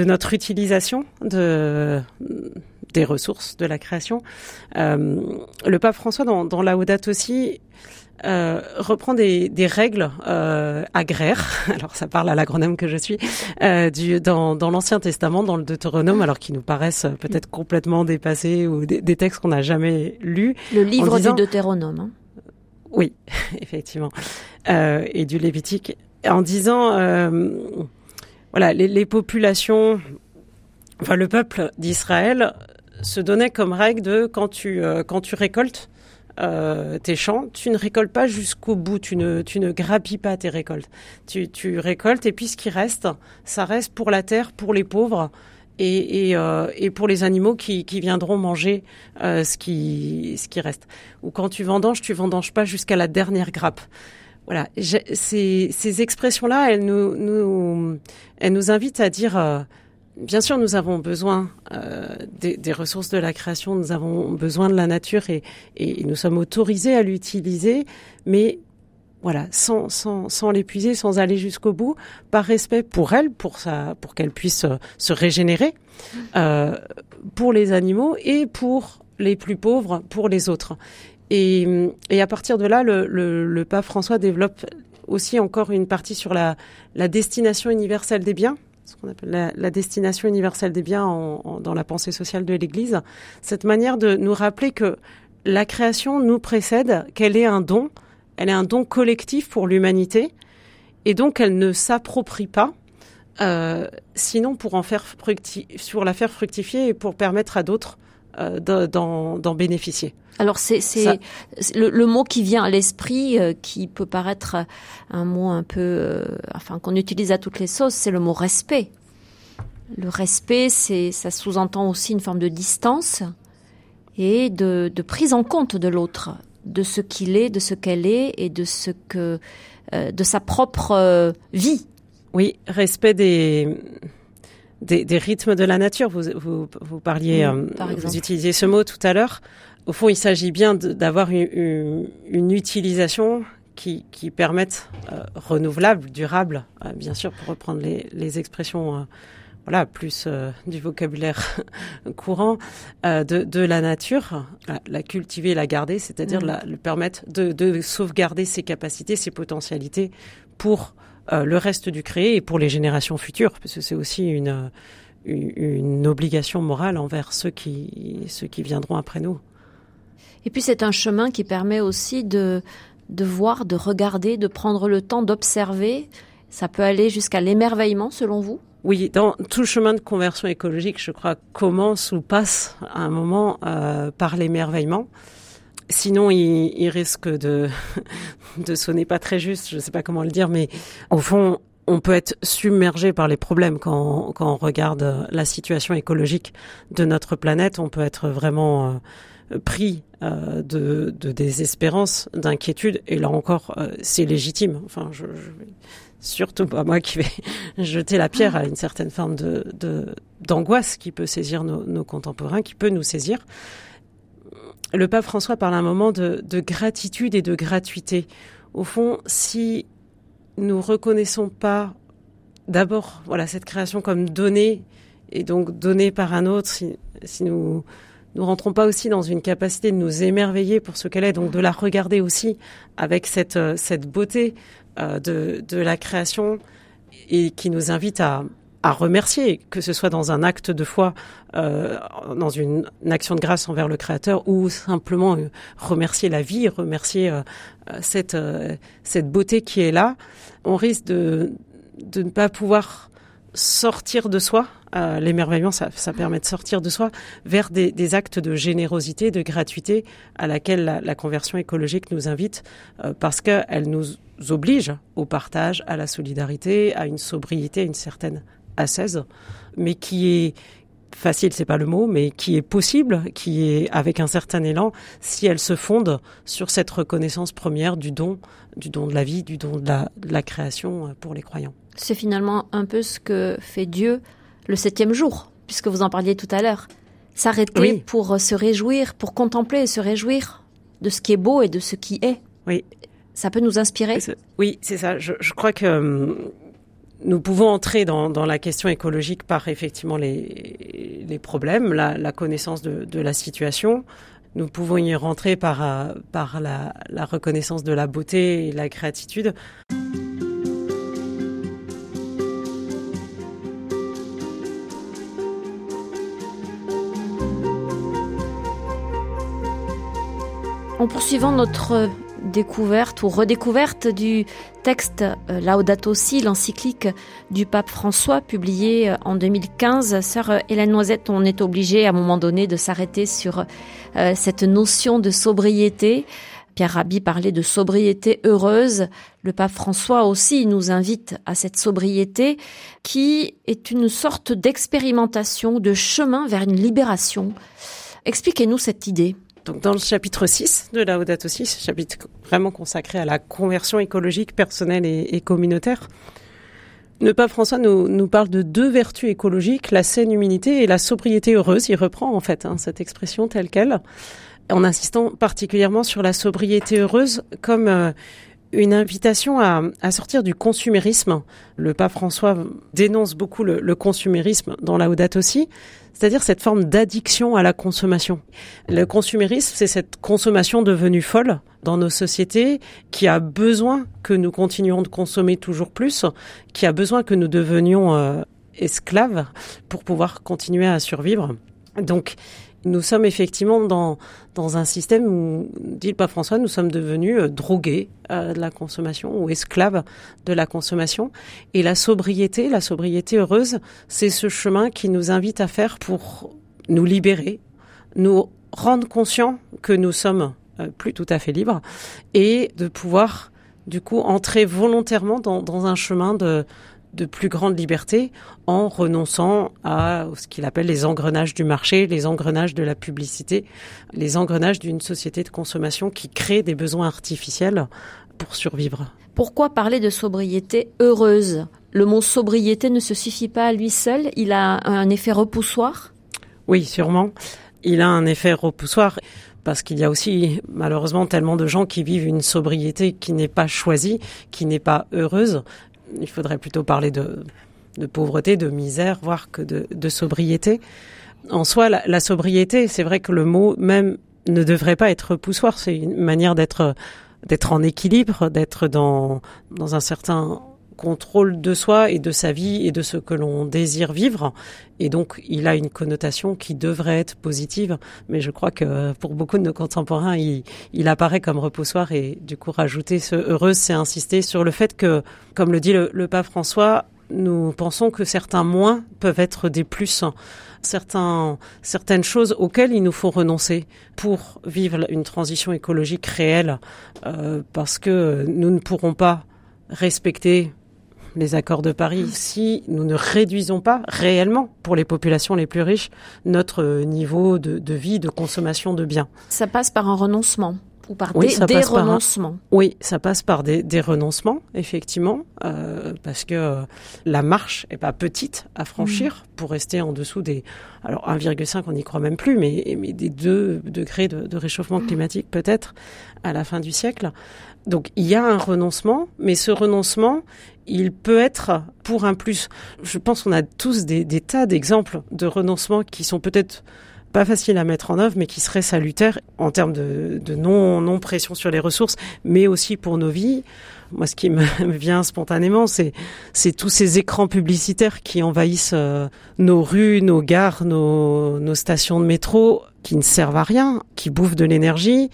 notre utilisation de des ressources de la création. Euh, le pape François, dans, dans Laudato aussi, euh, reprend des, des règles euh, agraires, alors ça parle à l'agronome que je suis, euh, du, dans, dans l'Ancien Testament, dans le Deutéronome, alors qui nous paraissent peut-être complètement dépassés ou des, des textes qu'on n'a jamais lus. Le livre disant, du Deutéronome. Hein. Oui, effectivement, et du Lévitique, en disant, voilà, les, les populations, enfin le peuple d'Israël se donnait comme règle de quand tu quand tu récoltes euh, tes champs, tu ne récoltes pas jusqu'au bout, tu ne, tu ne grappilles pas tes récoltes. Tu, tu récoltes et puis ce qui reste, ça reste pour la terre, pour les pauvres et, et, euh, et pour les animaux qui, qui viendront manger euh, ce, qui, ce qui reste. Ou quand tu vendanges, tu vendanges pas jusqu'à la dernière grappe. Voilà, ces, ces expressions-là, elles nous, nous, elles nous invitent à dire bien sûr, nous avons besoin euh, des, des, ressources de la création, nous avons besoin de la nature et, et nous sommes autorisés à l'utiliser, mais voilà, sans, sans, sans l'épuiser, sans aller jusqu'au bout, par respect pour elle, pour sa, pour qu'elle puisse euh, se régénérer, euh, pour les animaux et pour les plus pauvres, pour les autres. Et, et à partir de là, le, le, le pape François développe aussi encore une partie sur la, la destination universelle des biens, ce qu'on appelle la, destination universelle des biens en, en, dans la pensée sociale de l'Église. Cette manière de nous rappeler que la création nous précède, qu'elle est un don, elle est un don collectif pour l'humanité, et donc elle ne s'approprie pas, euh, sinon pour en faire sur la faire fructifier et pour permettre à d'autres d'en bénéficier. Alors c'est le, le, mot qui vient à l'esprit, euh, qui peut paraître un mot un peu, euh, enfin qu'on utilise à toutes les sauces, c'est le mot respect. Le respect, c'est ça sous-entend aussi une forme de distance et de, de prise en compte de l'autre, de ce qu'il est, de ce qu'elle est et de ce que, euh, de sa propre euh, vie. Oui, respect des des, des, rythmes de la nature. Vous, vous, vous parliez, mmh, vous utilisiez ce mot tout à l'heure. Au fond, il s'agit bien d'avoir une, une, une, utilisation qui, qui permette, euh, renouvelable, durable, euh, bien sûr, pour reprendre les, les expressions, euh, voilà, plus du vocabulaire courant de, de, la nature, la, la, cultiver, la garder, c'est-à-dire mmh. la, le permettre de, de, sauvegarder ses capacités, ses potentialités pour euh, le reste du créé et pour les générations futures, parce que c'est aussi une, une, une, obligation morale envers ceux qui, ceux qui viendront après nous. Et puis c'est un chemin qui permet aussi de, de voir, de regarder, de prendre le temps d'observer. Ça peut aller jusqu'à l'émerveillement, selon vous? Oui, dans tout chemin de conversion écologique, je crois, commence ou passe à un moment euh, par l'émerveillement. Sinon, il, il, risque de, de sonner pas très juste, je ne sais pas comment le dire, mais au fond, on peut être submergé par les problèmes quand, quand on regarde la situation écologique de notre planète. On peut être vraiment euh, pris euh, de, de, désespérance, d'inquiétude, et là encore, euh, c'est légitime. Enfin, je, je, surtout pas moi qui vais jeter la pierre à une certaine forme de d'angoisse qui peut saisir nos, nos contemporains, qui peut nous saisir le pape François parle un moment de, de, gratitude et de gratuité. Au fond, si nous reconnaissons pas d'abord voilà cette création comme donnée et donc donnée par un autre, si, si nous nous rentrons pas aussi dans une capacité de nous émerveiller pour ce qu'elle est, donc de la regarder aussi avec cette cette beauté euh, de, de la création et qui nous invite à à remercier, que ce soit dans un acte de foi, euh, dans une, action de grâce envers le Créateur, ou simplement euh, remercier la vie, remercier euh, cette, beauté qui est là, on risque de, ne pas pouvoir sortir de soi. L'émerveillement, ça, permet de sortir de soi vers des, actes de générosité, de gratuité à laquelle la, la conversion écologique nous invite, parce qu'elle nous oblige au partage, à la solidarité, à une sobriété, à une certaine à 16, mais qui est facile, c'est pas le mot, mais qui est possible, qui est avec un certain élan, si elle se fonde sur cette reconnaissance première du don, du don de la vie, du don de la, de la création pour les croyants. C'est finalement un peu ce que fait Dieu le septième jour, puisque vous en parliez tout à l'heure. S'arrêter oui. pour se réjouir, pour contempler et se réjouir de ce qui est beau et de ce qui est. Oui. Ça peut nous inspirer? Oui, c'est ça. Je, je crois que hum, nous pouvons entrer dans, la question écologique par effectivement les, problèmes, la, connaissance de, la situation. Nous pouvons y rentrer par, euh, par la, la, reconnaissance de la beauté et la gratitude. En poursuivant notre découverte ou redécouverte du texte euh, Laudato Si, l'encyclique du pape François, publié euh, en 2015. Sœur Hélène Noisette, on est obligé à un moment donné de s'arrêter sur euh, cette notion de sobriété. Pierre Rabhi parlait de sobriété heureuse. Le pape François aussi nous invite à cette sobriété qui est une sorte d'expérimentation, de chemin vers une libération. Expliquez-nous cette idée. Donc dans le chapitre 6 de Laudato Si, chapitre vraiment consacré à la conversion écologique personnelle et, communautaire, Le pape François nous, parle de deux vertus écologiques, la saine humilité et la sobriété heureuse. Il reprend en fait hein, cette expression telle qu'elle, en insistant particulièrement sur la sobriété heureuse comme euh, une invitation à, sortir du consumérisme. Le pape François dénonce beaucoup le, le consumérisme dans la Audate aussi, c'est-à-dire cette forme d'addiction à la consommation. Le consumérisme, c'est cette consommation devenue folle dans nos sociétés, qui a besoin que nous continuions de consommer toujours plus, qui a besoin que nous devenions euh, esclaves pour pouvoir continuer à survivre. Donc, nous sommes effectivement dans, dans un système où, dit le pape François, nous sommes devenus euh, drogués euh, de la consommation ou esclaves de la consommation. Et la sobriété, la sobriété heureuse, c'est ce chemin qui nous invite à faire pour nous libérer, nous rendre conscients que nous sommes euh, plus tout à fait libres et de pouvoir du coup entrer volontairement dans, dans un chemin de, de plus grande liberté en renonçant à ce qu'il appelle les engrenages du marché, les engrenages de la publicité, les engrenages d'une société de consommation qui crée des besoins artificiels pour survivre. Pourquoi parler de sobriété heureuse? Le mot sobriété ne se suffit pas à lui seul, il a un effet repoussoir? Oui, sûrement. Il a un effet repoussoir parce qu'il y a aussi malheureusement tellement de gens qui vivent une sobriété qui n'est pas choisie, qui n'est pas heureuse, il faudrait plutôt parler de, pauvreté, de misère, voire que de, de sobriété. En soi, la, la sobriété, c'est vrai que le mot même ne devrait pas être poussoir. C'est une manière d'être d'être en équilibre, d'être dans dans un certain contrôle de soi et de sa vie et de ce que l'on désire vivre. Et donc, il a une connotation qui devrait être positive, mais je crois que pour beaucoup de nos contemporains, il, apparaît comme repoussoir et du coup, rajouter ce heureuse, c'est insister sur le fait que, comme le dit le, le pape François, nous pensons que certains moins peuvent être des plus, certains, certaines choses auxquelles il nous faut renoncer pour vivre une transition écologique réelle, euh, parce que nous ne pourrons pas respecter les accords de Paris si nous ne réduisons pas réellement pour les populations les plus riches notre niveau de, de vie, de consommation de biens. Ça passe par un renoncement ou par oui, des, des renoncements. Un, oui, ça passe par des, des renoncements, effectivement, euh, parce que euh, la marche est pas petite à franchir mmh. pour rester en dessous des. Alors 1,5, on n'y croit même plus, mais, mais des 2 degrés de, de réchauffement climatique peut-être à la fin du siècle. Donc il y a un renoncement, mais ce renoncement, il peut être pour un plus. Je pense qu'on a tous des, tas d'exemples de renoncement qui sont peut-être pas faciles à mettre en œuvre, mais qui seraient salutaires en termes de, non, non pression sur les ressources, mais aussi pour nos vies. Moi, ce qui me vient spontanément, c'est c'est tous ces écrans publicitaires qui envahissent euh, nos rues, nos gares, nos stations de métro, qui ne servent à rien, qui bouffent de l'énergie,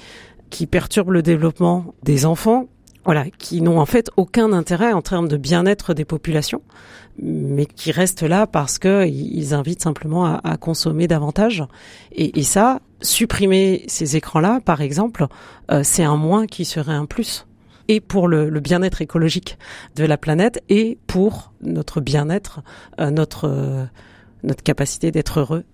qui perturbent le développement des enfants, voilà, qui n'ont en fait aucun intérêt en termes de bien-être des populations, mais qui restent là parce que ils invitent simplement à, consommer davantage. Et, ça, supprimer ces écrans-là, par exemple, euh, c'est un moins qui serait un plus. Et pour le, le bien-être écologique de la planète et pour notre bien-être, euh, notre euh, notre capacité d'être heureux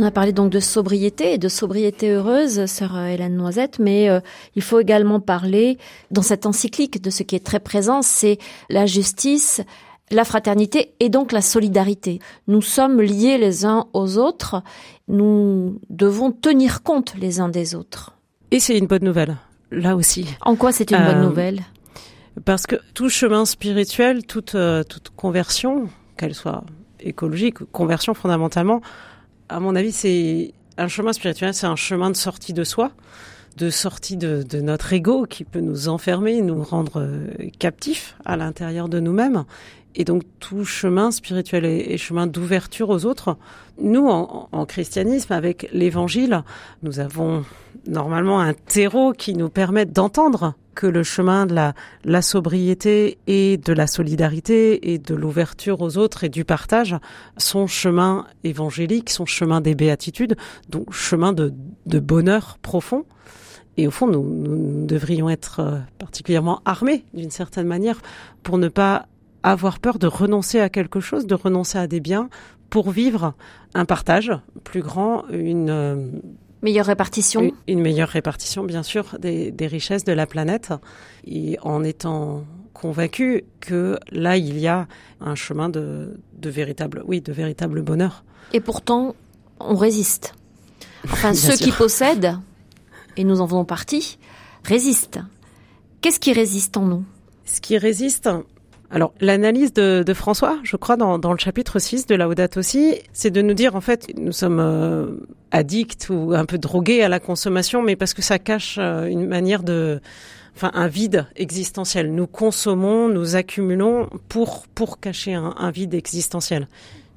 On a parlé donc de sobriété et de sobriété heureuse, sœur Hélène Noisette, mais euh, il faut également parler dans cette encyclique de ce qui est très présent, c'est la justice, la fraternité et donc la solidarité. Nous sommes liés les uns aux autres, nous devons tenir compte les uns des autres. Et c'est une bonne nouvelle, là aussi. En quoi c'est une euh, bonne nouvelle? Parce que tout chemin spirituel, toute, euh, toute conversion, qu'elle soit écologique, conversion fondamentalement, à mon avis, c'est un chemin spirituel, c'est un chemin de sortie de soi, de sortie de, notre ego qui peut nous enfermer, nous rendre euh, captifs à l'intérieur de nous-mêmes. Et donc tout chemin spirituel et, et chemin d'ouverture aux autres. Nous, en, en christianisme, avec l'Évangile, nous avons normalement un terreau qui nous permet d'entendre que le chemin de la, sobriété et de la solidarité et de l'ouverture aux autres et du partage, son chemin évangélique, son chemin des béatitudes, donc chemin de, de bonheur profond. Et au fond, nous, nous devrions être euh, particulièrement armés, d'une certaine manière, pour ne pas avoir peur de renoncer à quelque chose, de renoncer à des biens, pour vivre un partage plus grand, une euh, meilleure répartition, une, meilleure répartition, bien sûr, des, des, richesses de la planète, et en étant convaincu que là il y a un chemin de, de véritable, oui, de véritable bonheur. Et pourtant, on résiste. Enfin, ceux sûr. qui possèdent, et nous en faisons partie, résistent. Qu'est-ce qui résiste en nous? Ce qui résiste, alors, l'analyse de, de, François, je crois, dans, dans, le chapitre 6 de Laudato aussi, c'est de nous dire, en fait, nous sommes euh, addicts ou un peu drogués à la consommation, mais parce que ça cache euh, une manière de... Enfin, un vide existentiel. Nous consommons, nous accumulons pour, pour cacher un, un vide existentiel.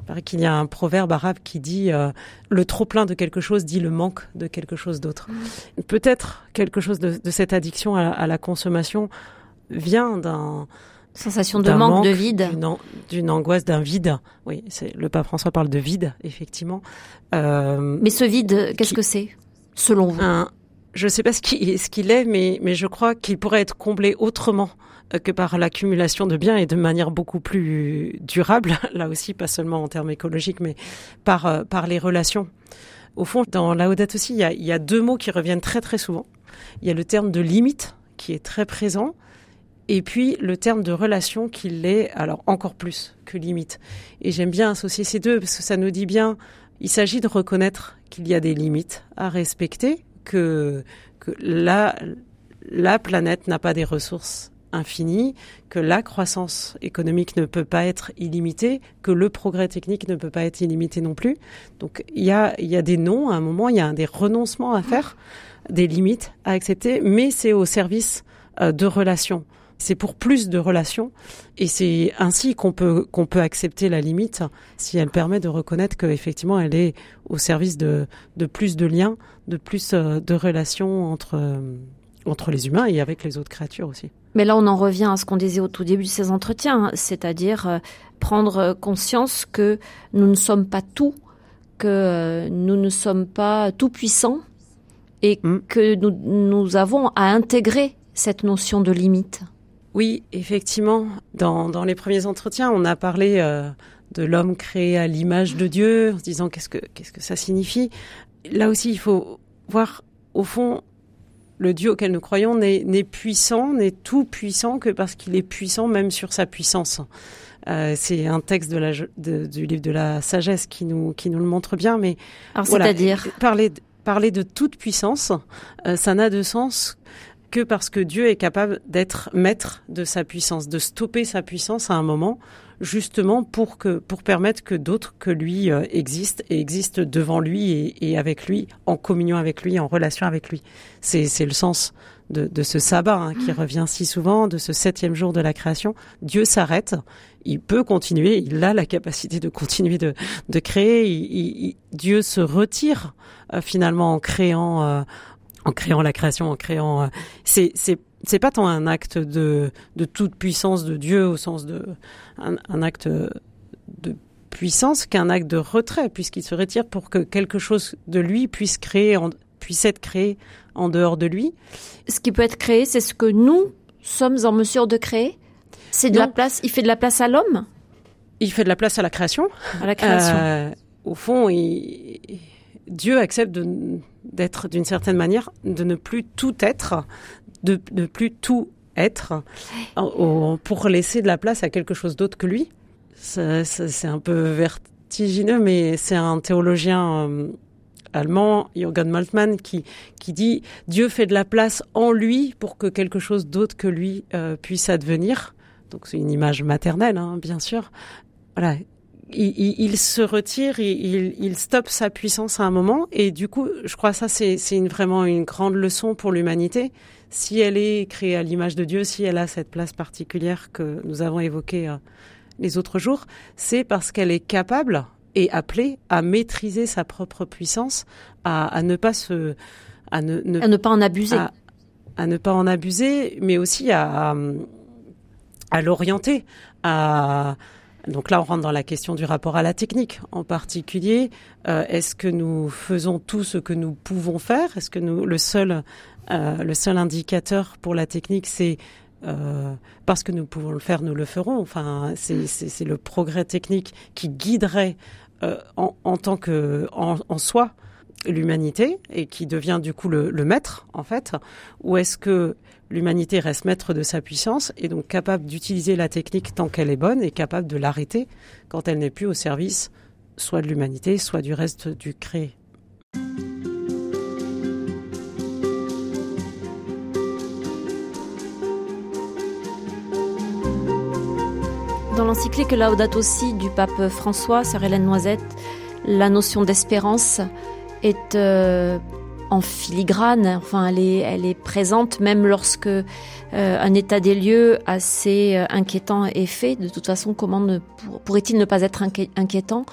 Il paraît qu'il y a un proverbe arabe qui dit euh, le trop plein de quelque chose dit le manque de quelque chose d'autre. Mmh. Peut-être quelque chose de, de cette addiction à, à la consommation vient d'un Sensation de manque, manque, de vide. D'une an, angoisse, d'un vide. Oui, le pape François parle de vide, effectivement. Euh, mais ce vide, qu'est-ce que c'est, selon vous un, Je ne sais pas ce qu'il ce qu'il est, mais, mais je crois qu'il pourrait être comblé autrement euh, que par l'accumulation de biens et de manière beaucoup plus durable, là aussi, pas seulement en termes écologiques, mais par, euh, par les relations. Au fond, dans Laudato aussi, il y, a, il y a deux mots qui reviennent très très souvent. Il y a le terme de limite qui est très présent et puis le terme de relation qui l'est, alors encore plus que limite. Et j'aime bien associer ces deux parce que ça nous dit bien, il s'agit de reconnaître qu'il y a des limites à respecter, que, que la, la planète n'a pas des ressources infinies, que la croissance économique ne peut pas être illimitée, que le progrès technique ne peut pas être illimité non plus. Donc il y a, il y a des noms, à un moment, il y a des renoncements à faire, des limites à accepter, mais c'est au service euh, de relations c'est pour plus de relations et c'est ainsi qu'on peut qu'on peut accepter la limite si elle permet de reconnaître qu'effectivement elle est au service de, de plus de liens, de plus euh, de relations entre euh, entre les humains et avec les autres créatures aussi. Mais là, on en revient à ce qu'on disait au tout début de ces entretiens, c'est-à-dire euh, prendre conscience que nous ne sommes pas tout, que nous ne sommes pas tout puissants et mmh. que nous, nous avons à intégrer cette notion de limite. Oui, effectivement. Dans, dans les premiers entretiens, on a parlé euh, de l'homme créé à l'image de Dieu, en se disant qu'est-ce que qu'est-ce que ça signifie. Là aussi, il faut voir au fond le Dieu auquel nous croyons n'est puissant, n'est tout puissant que parce qu'il est puissant même sur sa puissance. Euh, c'est un texte de la, de, du livre de la sagesse qui nous qui nous le montre bien, mais Alors, voilà, c'est-à-dire parler parler de toute puissance, euh, ça n'a de sens que parce que Dieu est capable d'être maître de sa puissance, de stopper sa puissance à un moment, justement pour que pour permettre que d'autres que lui euh, existent et existent devant lui et, et, avec lui, en communion avec lui, en relation avec lui. C'est c'est le sens de, de ce sabbat hein, qui revient si souvent, de ce septième jour de la création. Dieu s'arrête, il peut continuer, il a la capacité de continuer de, de créer. Il, il, Dieu se retire euh, finalement en créant. Euh, en créant la création, en créant. Euh, c'est c'est c'est pas tant un acte de de toute puissance de Dieu au sens de un, un acte de puissance qu'un acte de retrait puisqu'il se retire pour que quelque chose de lui puisse créer en, puisse être créé en dehors de lui. Ce qui peut être créé, c'est ce que nous sommes en mesure de créer. C'est de non. la place. Il fait de la place à l'homme. Il fait de la place à la création. À la création. Euh, au fond, il, Dieu accepte de d'être d'une certaine manière, de ne plus tout être, de ne plus tout être, pour laisser de la place à quelque chose d'autre que lui. C'est un peu vertigineux, mais c'est un théologien euh, allemand, Jürgen Moltmann, qui, qui dit Dieu fait de la place en lui pour que quelque chose d'autre que lui euh, puisse advenir. Donc c'est une image maternelle, hein, bien sûr. Voilà, il, il, se retire, il, il, stoppe sa puissance à un moment, et du coup, je crois que ça c'est une, vraiment une grande leçon pour l'humanité. Si elle est créée à l'image de Dieu, si elle a cette place particulière que nous avons évoquée euh, les autres jours, c'est parce qu'elle est capable et appelée à maîtriser sa propre puissance, à, à ne pas se, à ne, ne, à ne pas en abuser. À, à ne pas en abuser, mais aussi à, à l'orienter. À donc là, on rentre dans la question du rapport à la technique. En particulier, euh, est-ce que nous faisons tout ce que nous pouvons faire? Est-ce que nous le seul euh, le seul indicateur pour la technique, c'est euh, parce que nous pouvons le faire, nous le ferons. Enfin, c'est le progrès technique qui guiderait euh, en, en, tant que en, en soi l'humanité et qui devient du coup le, le maître en fait ou est-ce que l'humanité reste maître de sa puissance et donc capable d'utiliser la technique tant qu'elle est bonne et capable de l'arrêter quand elle n'est plus au service soit de l'humanité soit du reste du créé. Dans l'encyclique Laudato Si du pape François, sœur Hélène Noisette, la notion d'espérance est euh, en filigrane, enfin elle est, elle est présente même lorsque euh, un état des lieux assez euh, inquiétant est fait. De toute façon, comment ne, pourrait-il ne pas être inquiétant?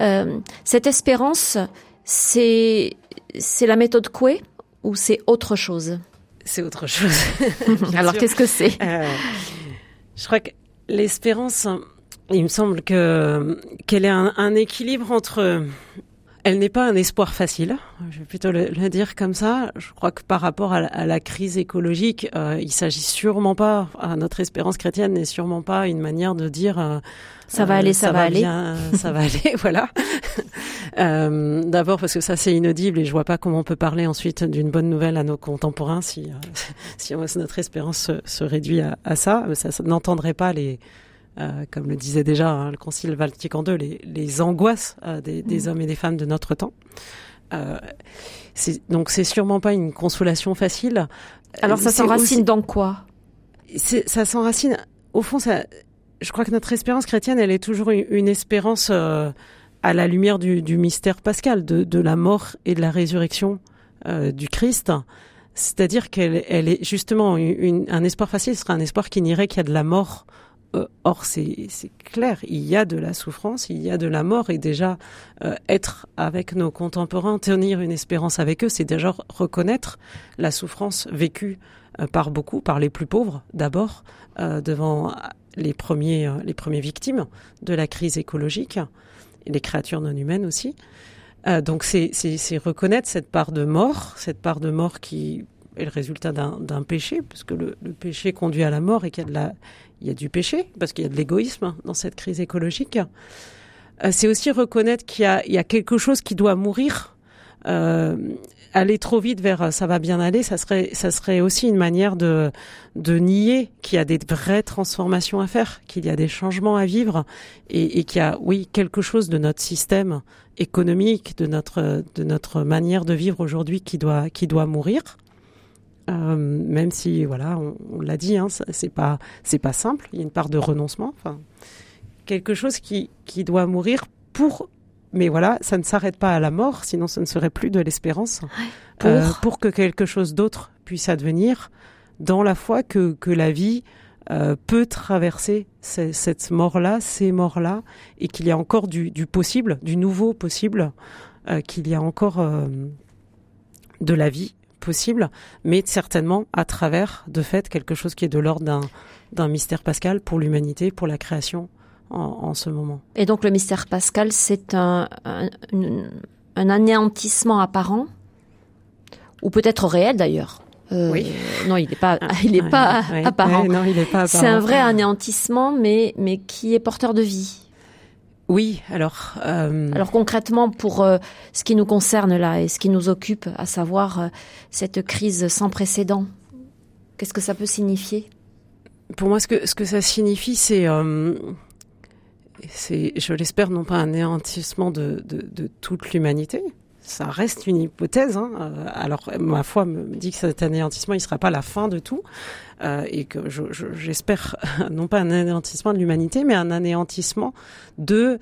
Euh, Cette espérance, c'est c'est la méthode Coué ou c'est autre chose? C'est autre chose. Alors qu'est-ce que c'est? Euh, Je crois que L'espérance, il me semble que qu'elle est un, un, équilibre entre. Elle n'est pas un espoir facile, je vais plutôt le, le, dire comme ça. Je crois que par rapport à la, à la crise écologique, euh, il s'agit sûrement pas, à notre espérance chrétienne n'est sûrement pas une manière de dire euh, ça va aller, ça, ça va, aller, bien, ça va aller, voilà. Euh, D'abord parce que ça c'est inaudible et je vois pas comment on peut parler ensuite d'une bonne nouvelle à nos contemporains si euh, si notre espérance se, se réduit à, à, ça. Ça, ça n'entendrait pas les euh, comme le disait déjà hein, le Concile Vatican II, les, les angoisses euh, des, des mmh. hommes et des femmes de notre temps. Euh, donc c'est sûrement pas une consolation facile. Alors ça s'enracine dans quoi? Ça s'enracine. Au fond, ça, je crois que notre espérance chrétienne, elle est toujours une, une espérance euh, à la lumière du, du mystère pascal, de, de, la mort et de la résurrection euh, du Christ. C'est-à-dire qu'elle elle est justement une, un espoir facile, ce sera un espoir qui nierait qu'il y a de la mort. Euh, or, c'est clair, il y a de la souffrance, il y a de la mort, et déjà euh, être avec nos contemporains, tenir une espérance avec eux, c'est déjà reconnaître la souffrance vécue euh, par beaucoup, par les plus pauvres d'abord, devant les premiers, victimes de la crise écologique les créatures non humaines aussi. Donc c'est reconnaître cette part de mort, cette part de mort qui est le résultat d'un péché, puisque le, le, péché conduit à la mort et qu'il y a de la, il y a du péché, parce qu'il y a de l'égoïsme dans cette crise écologique. Euh, c'est aussi reconnaître qu'il y, a quelque chose qui doit mourir. Euh, aller trop vite vers ça va bien aller, ça serait, ça serait aussi une manière de, de nier qu'il y a des vraies transformations à faire, qu'il y a des changements à vivre et, et qu'il y a, oui, quelque chose de notre système économique, de notre, de notre manière de vivre aujourd'hui qui doit, qui doit mourir. Euh, même si, voilà, on, on l'a dit, hein, c'est pas, c'est pas simple. Il y a une part de renoncement. Enfin, quelque chose qui, qui doit mourir pour mais voilà, ça ne s'arrête pas à la mort, sinon ce ne serait plus de l'espérance. Pour... Euh, pour que quelque chose d'autre puisse advenir, dans la foi que, que la vie euh, peut traverser ces, cette mort-là, ces morts-là, et qu'il y a encore du, du, possible, du nouveau possible, euh, qu'il y a encore euh, de la vie possible, mais certainement à travers, de fait, quelque chose qui est de l'ordre d'un mystère pascal pour l'humanité, pour la création en, en, ce moment. Et donc le mystère pascal, c'est un, un, un, anéantissement apparent, ou peut-être réel d'ailleurs? Euh, oui. Non, il n'est pas, il est non, il pas apparent. C'est un vrai anéantissement, mais mais qui est porteur de vie. Oui, alors. Euh... Alors concrètement, pour euh, ce qui nous concerne là et ce qui nous occupe, à savoir euh, cette crise sans précédent, qu'est-ce que ça peut signifier? Pour moi, ce que ce que ça signifie, c'est c'est, je l'espère, non pas un anéantissement de, de, de toute l'humanité. Ça reste une hypothèse. Hein. Alors, ma foi me dit que cet anéantissement, il ne sera pas la fin de tout. Euh, et que je, je, j'espère, non pas un anéantissement de l'humanité, mais un anéantissement de...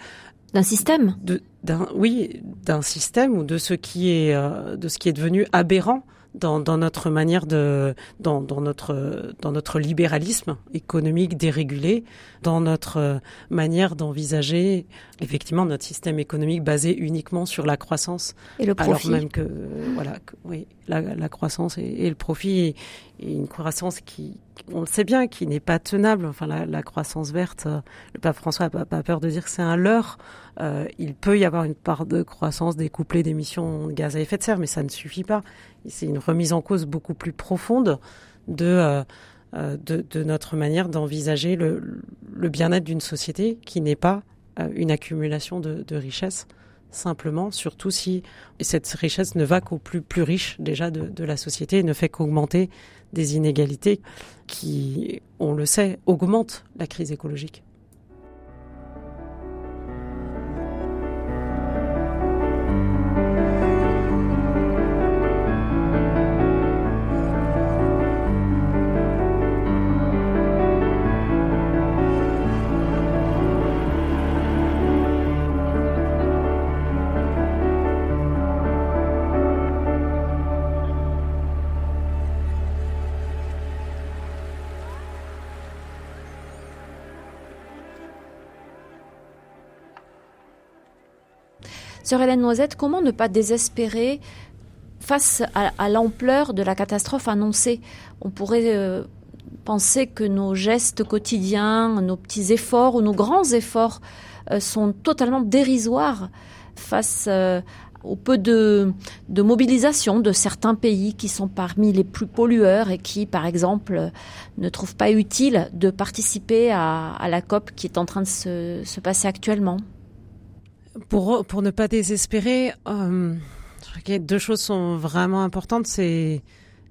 D'un système de, d'un, Oui, d'un système ou de ce qui est, euh, de ce qui est devenu aberrant dans, dans, notre manière de, dans, dans, notre, dans notre libéralisme économique dérégulé, dans notre manière d'envisager effectivement notre système économique basé uniquement sur la croissance. Et le profit. Alors même que, voilà, que, oui, la, la croissance et, et, le profit, une croissance qui, on le sait bien, qui n'est pas tenable. Enfin, la, croissance verte, euh, le pape François n'a pas, peur de dire que c'est un leurre. Euh, il peut y avoir une part de croissance découplée d'émissions de gaz à effet de serre, mais ça ne suffit pas. C'est une remise en cause beaucoup plus profonde de, euh, de, notre manière d'envisager le, bien-être d'une société qui n'est pas une accumulation de richesses simplement, surtout si cette richesse ne va qu'aux plus, plus riches déjà de, la société et ne fait qu'augmenter des inégalités qui, on le sait, augmentent la crise écologique. Sœur Hélène Noisette, comment ne pas désespérer face à, l'ampleur de la catastrophe annoncée? On pourrait euh, penser que nos gestes quotidiens, nos petits efforts ou nos grands efforts euh, sont totalement dérisoires face euh, au peu de, mobilisation de certains pays qui sont parmi les plus pollueurs et qui, par exemple, ne trouvent pas utile de participer à, la COP qui est en train de se passer actuellement. Pour, pour ne pas désespérer, euh, deux choses sont vraiment importantes. C'est,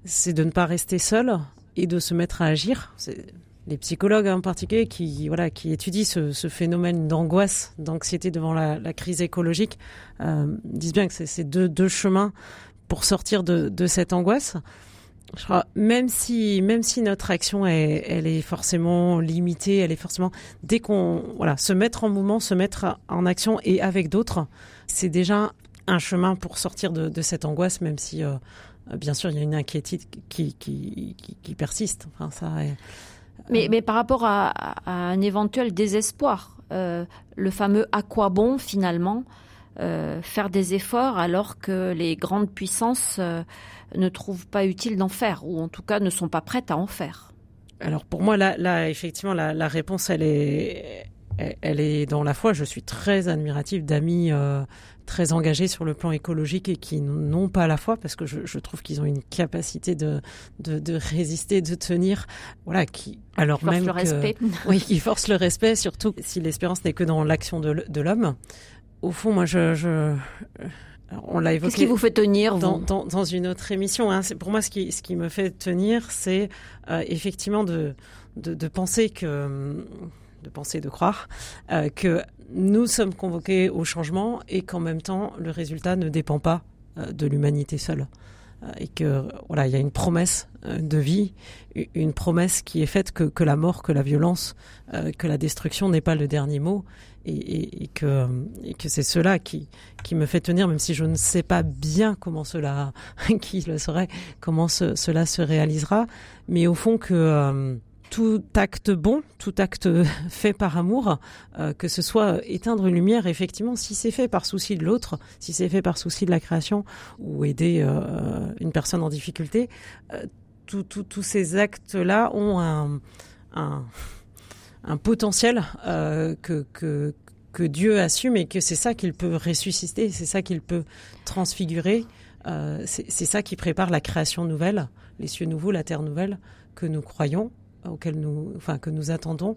c'est de ne pas rester seul et de se mettre à agir. C'est les psychologues en particulier qui, voilà, qui étudient ce, ce phénomène d'angoisse, d'anxiété devant la, crise écologique, euh, disent bien que c'est deux, deux chemins pour sortir de, de cette angoisse je crois, même si, même si notre action est, elle est forcément limitée, elle est forcément, dès qu'on, voilà, se mettre en mouvement, se mettre en action et avec d'autres, c'est déjà un chemin pour sortir de, cette angoisse, même si, euh, bien sûr, il y a une inquiétude qui, persiste. Enfin, ça mais, mais par rapport à, à un éventuel désespoir, euh, le fameux à quoi bon finalement, euh, faire des efforts alors que les grandes puissances euh, ne trouvent pas utile d'en faire, ou en tout cas ne sont pas prêtes à en faire Alors pour moi, là, là effectivement, la, la, réponse, elle est, elle est dans la foi. Je suis très admirative d'amis euh, très engagés sur le plan écologique et qui n'ont pas la foi parce que je, je trouve qu'ils ont une capacité de, de, de, résister, de tenir, voilà, qui alors qui même le respect. oui, qui force le respect, surtout si l'espérance n'est que dans l'action de, de l'homme au fond, moi, je, je on l'a évoqué. Qu'est-ce qui vous fait tenir dans, dans, dans, une autre émission hein. Pour moi, ce qui, ce qui me fait tenir, c'est euh, effectivement de, de, de, penser que, de penser, de croire euh, que nous sommes convoqués au changement et qu'en même temps, le résultat ne dépend pas euh, de l'humanité seule et que voilà, il y a une promesse de vie, une promesse qui est faite que, que la mort, que la violence, que la destruction n'est pas le dernier mot et, et, que, et que c'est cela qui, qui me fait tenir, même si je ne sais pas bien comment cela, qui le saurait, comment ce, cela se réalisera, mais au fond que euh, tout acte bon, tout acte fait par amour, euh, que ce soit éteindre une lumière, effectivement, si c'est fait par souci de l'autre, si c'est fait par souci de la création ou aider euh, une personne en difficulté, tous ces actes-là ont un, un un potentiel euh, que, que, que Dieu assume et que c'est ça qu'il peut ressusciter, c'est ça qu'il peut transfigurer, euh, c'est ça qui prépare la création nouvelle, les cieux nouveaux, la terre nouvelle que nous croyons, auquel nous, enfin que nous attendons,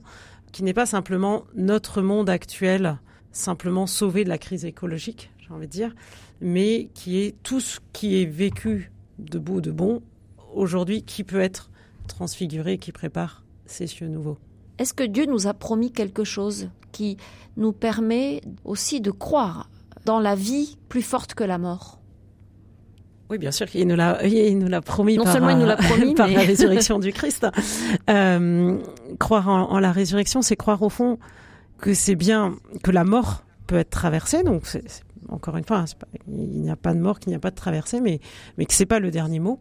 qui n'est pas simplement notre monde actuel, simplement sauvé de la crise écologique, j'ai envie de dire, mais qui est tout ce qui est vécu de beau, de bon aujourd'hui, qui peut être transfiguré, qui prépare ces cieux nouveaux. Est-ce que Dieu nous a promis quelque chose qui nous permet aussi de croire dans la vie plus forte que la mort? Oui, bien sûr, il nous l'a, il nous l'a promis. Non par, seulement il nous l'a promis, par la résurrection du Christ. Euh, croire en, en, la résurrection, c'est croire au fond que c'est bien que la mort peut être traversée. Donc, c'est, encore une fois, hein, pas, il n'y a pas de mort, qu'il n'y a pas de traversée, mais mais que c'est pas le dernier mot.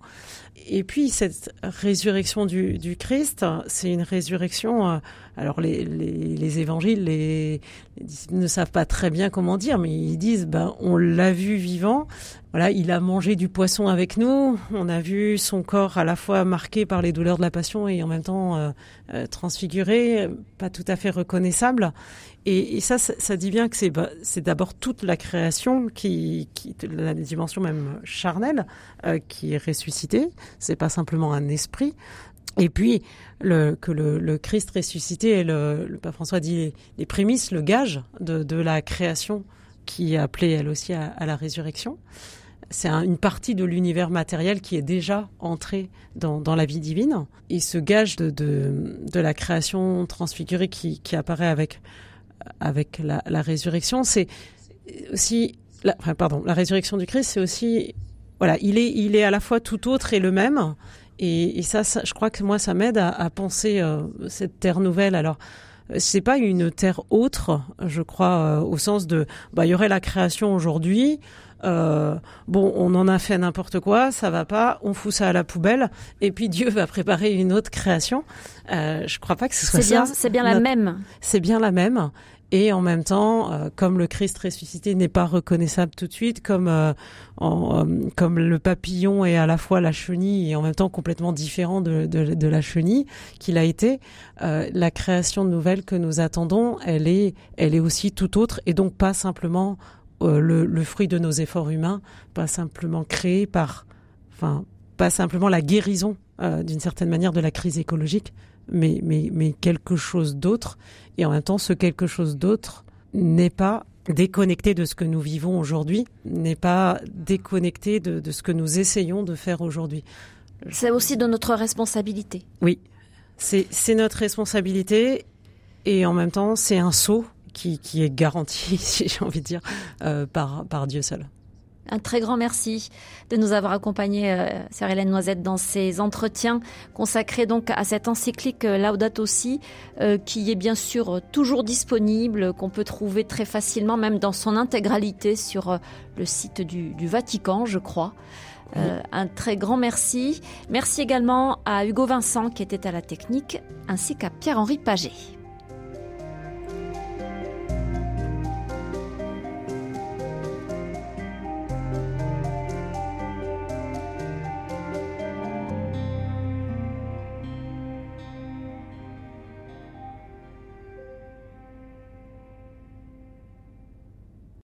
Et puis cette résurrection du, du Christ, c'est une résurrection. Euh, alors les, les, les évangiles, les, ne savent pas très bien comment dire, mais ils disent ben on l'a vu vivant. voilà, il a mangé du poisson avec nous. On a vu son corps à la fois marqué par les douleurs de la passion et en même temps euh, euh, transfiguré, pas tout à fait reconnaissable. Et, ça, ça, dit bien que c'est bah, c'est d'abord toute la création qui, qui la dimension même charnelle euh, qui est ressuscitée. C'est pas simplement un esprit. Et puis que le, Christ ressuscité le, pape François dit les, prémices, le gage de, la création qui est appelée elle aussi à, la résurrection c'est une partie de l'univers matériel qui est déjà entrée dans, la vie divine. Et ce gage de, la création transfigurée qui, apparaît avec, la, résurrection, c'est aussi, pardon, la résurrection du Christ, c'est aussi, voilà, il est, il est à la fois tout autre et le même. Et, et ça, ça, je crois que moi, ça m'aide à, à penser euh, cette terre nouvelle. Alors, c'est pas une terre autre, je crois, euh, au sens de, bah, il y aurait la création aujourd'hui. Euh, bon, on en a fait n'importe quoi, ça va pas, on fout ça à la poubelle, et puis Dieu va préparer une autre création. Euh, je crois pas que ce soit ça. C'est bien la même. C'est bien la même. Et en même temps, euh, comme le Christ ressuscité n'est pas reconnaissable tout de suite, comme euh, euh, comme le papillon est à la fois la chenille et en même temps complètement différent de, de, de la chenille qu'il a été, la création nouvelle que nous attendons, elle est elle est aussi tout autre et donc pas simplement le, le, fruit de nos efforts humains, pas simplement créé par, enfin pas simplement la guérison d'une certaine manière de la crise écologique, mais, mais, mais quelque chose d'autre. Et en même temps, ce quelque chose d'autre n'est pas déconnecté de ce que nous vivons aujourd'hui, n'est pas déconnecté de, de, ce que nous essayons de faire aujourd'hui. C'est aussi de notre responsabilité. Oui, c'est notre responsabilité et en même temps, c'est un saut qui, qui, est garanti, si j'ai envie de dire, euh, par, par Dieu seul. Un très grand merci de nous avoir accompagnés, euh, Sœur Hélène Noisette, dans ces entretiens consacrés donc à cette encyclique euh, Laudato Si, euh, qui est bien sûr toujours disponible, qu'on peut trouver très facilement, même dans son intégralité, sur euh, le site du, du, Vatican, je crois. Euh, un très grand merci. Merci également à Hugo Vincent qui était à la technique, ainsi qu'à Pierre-Henri Paget.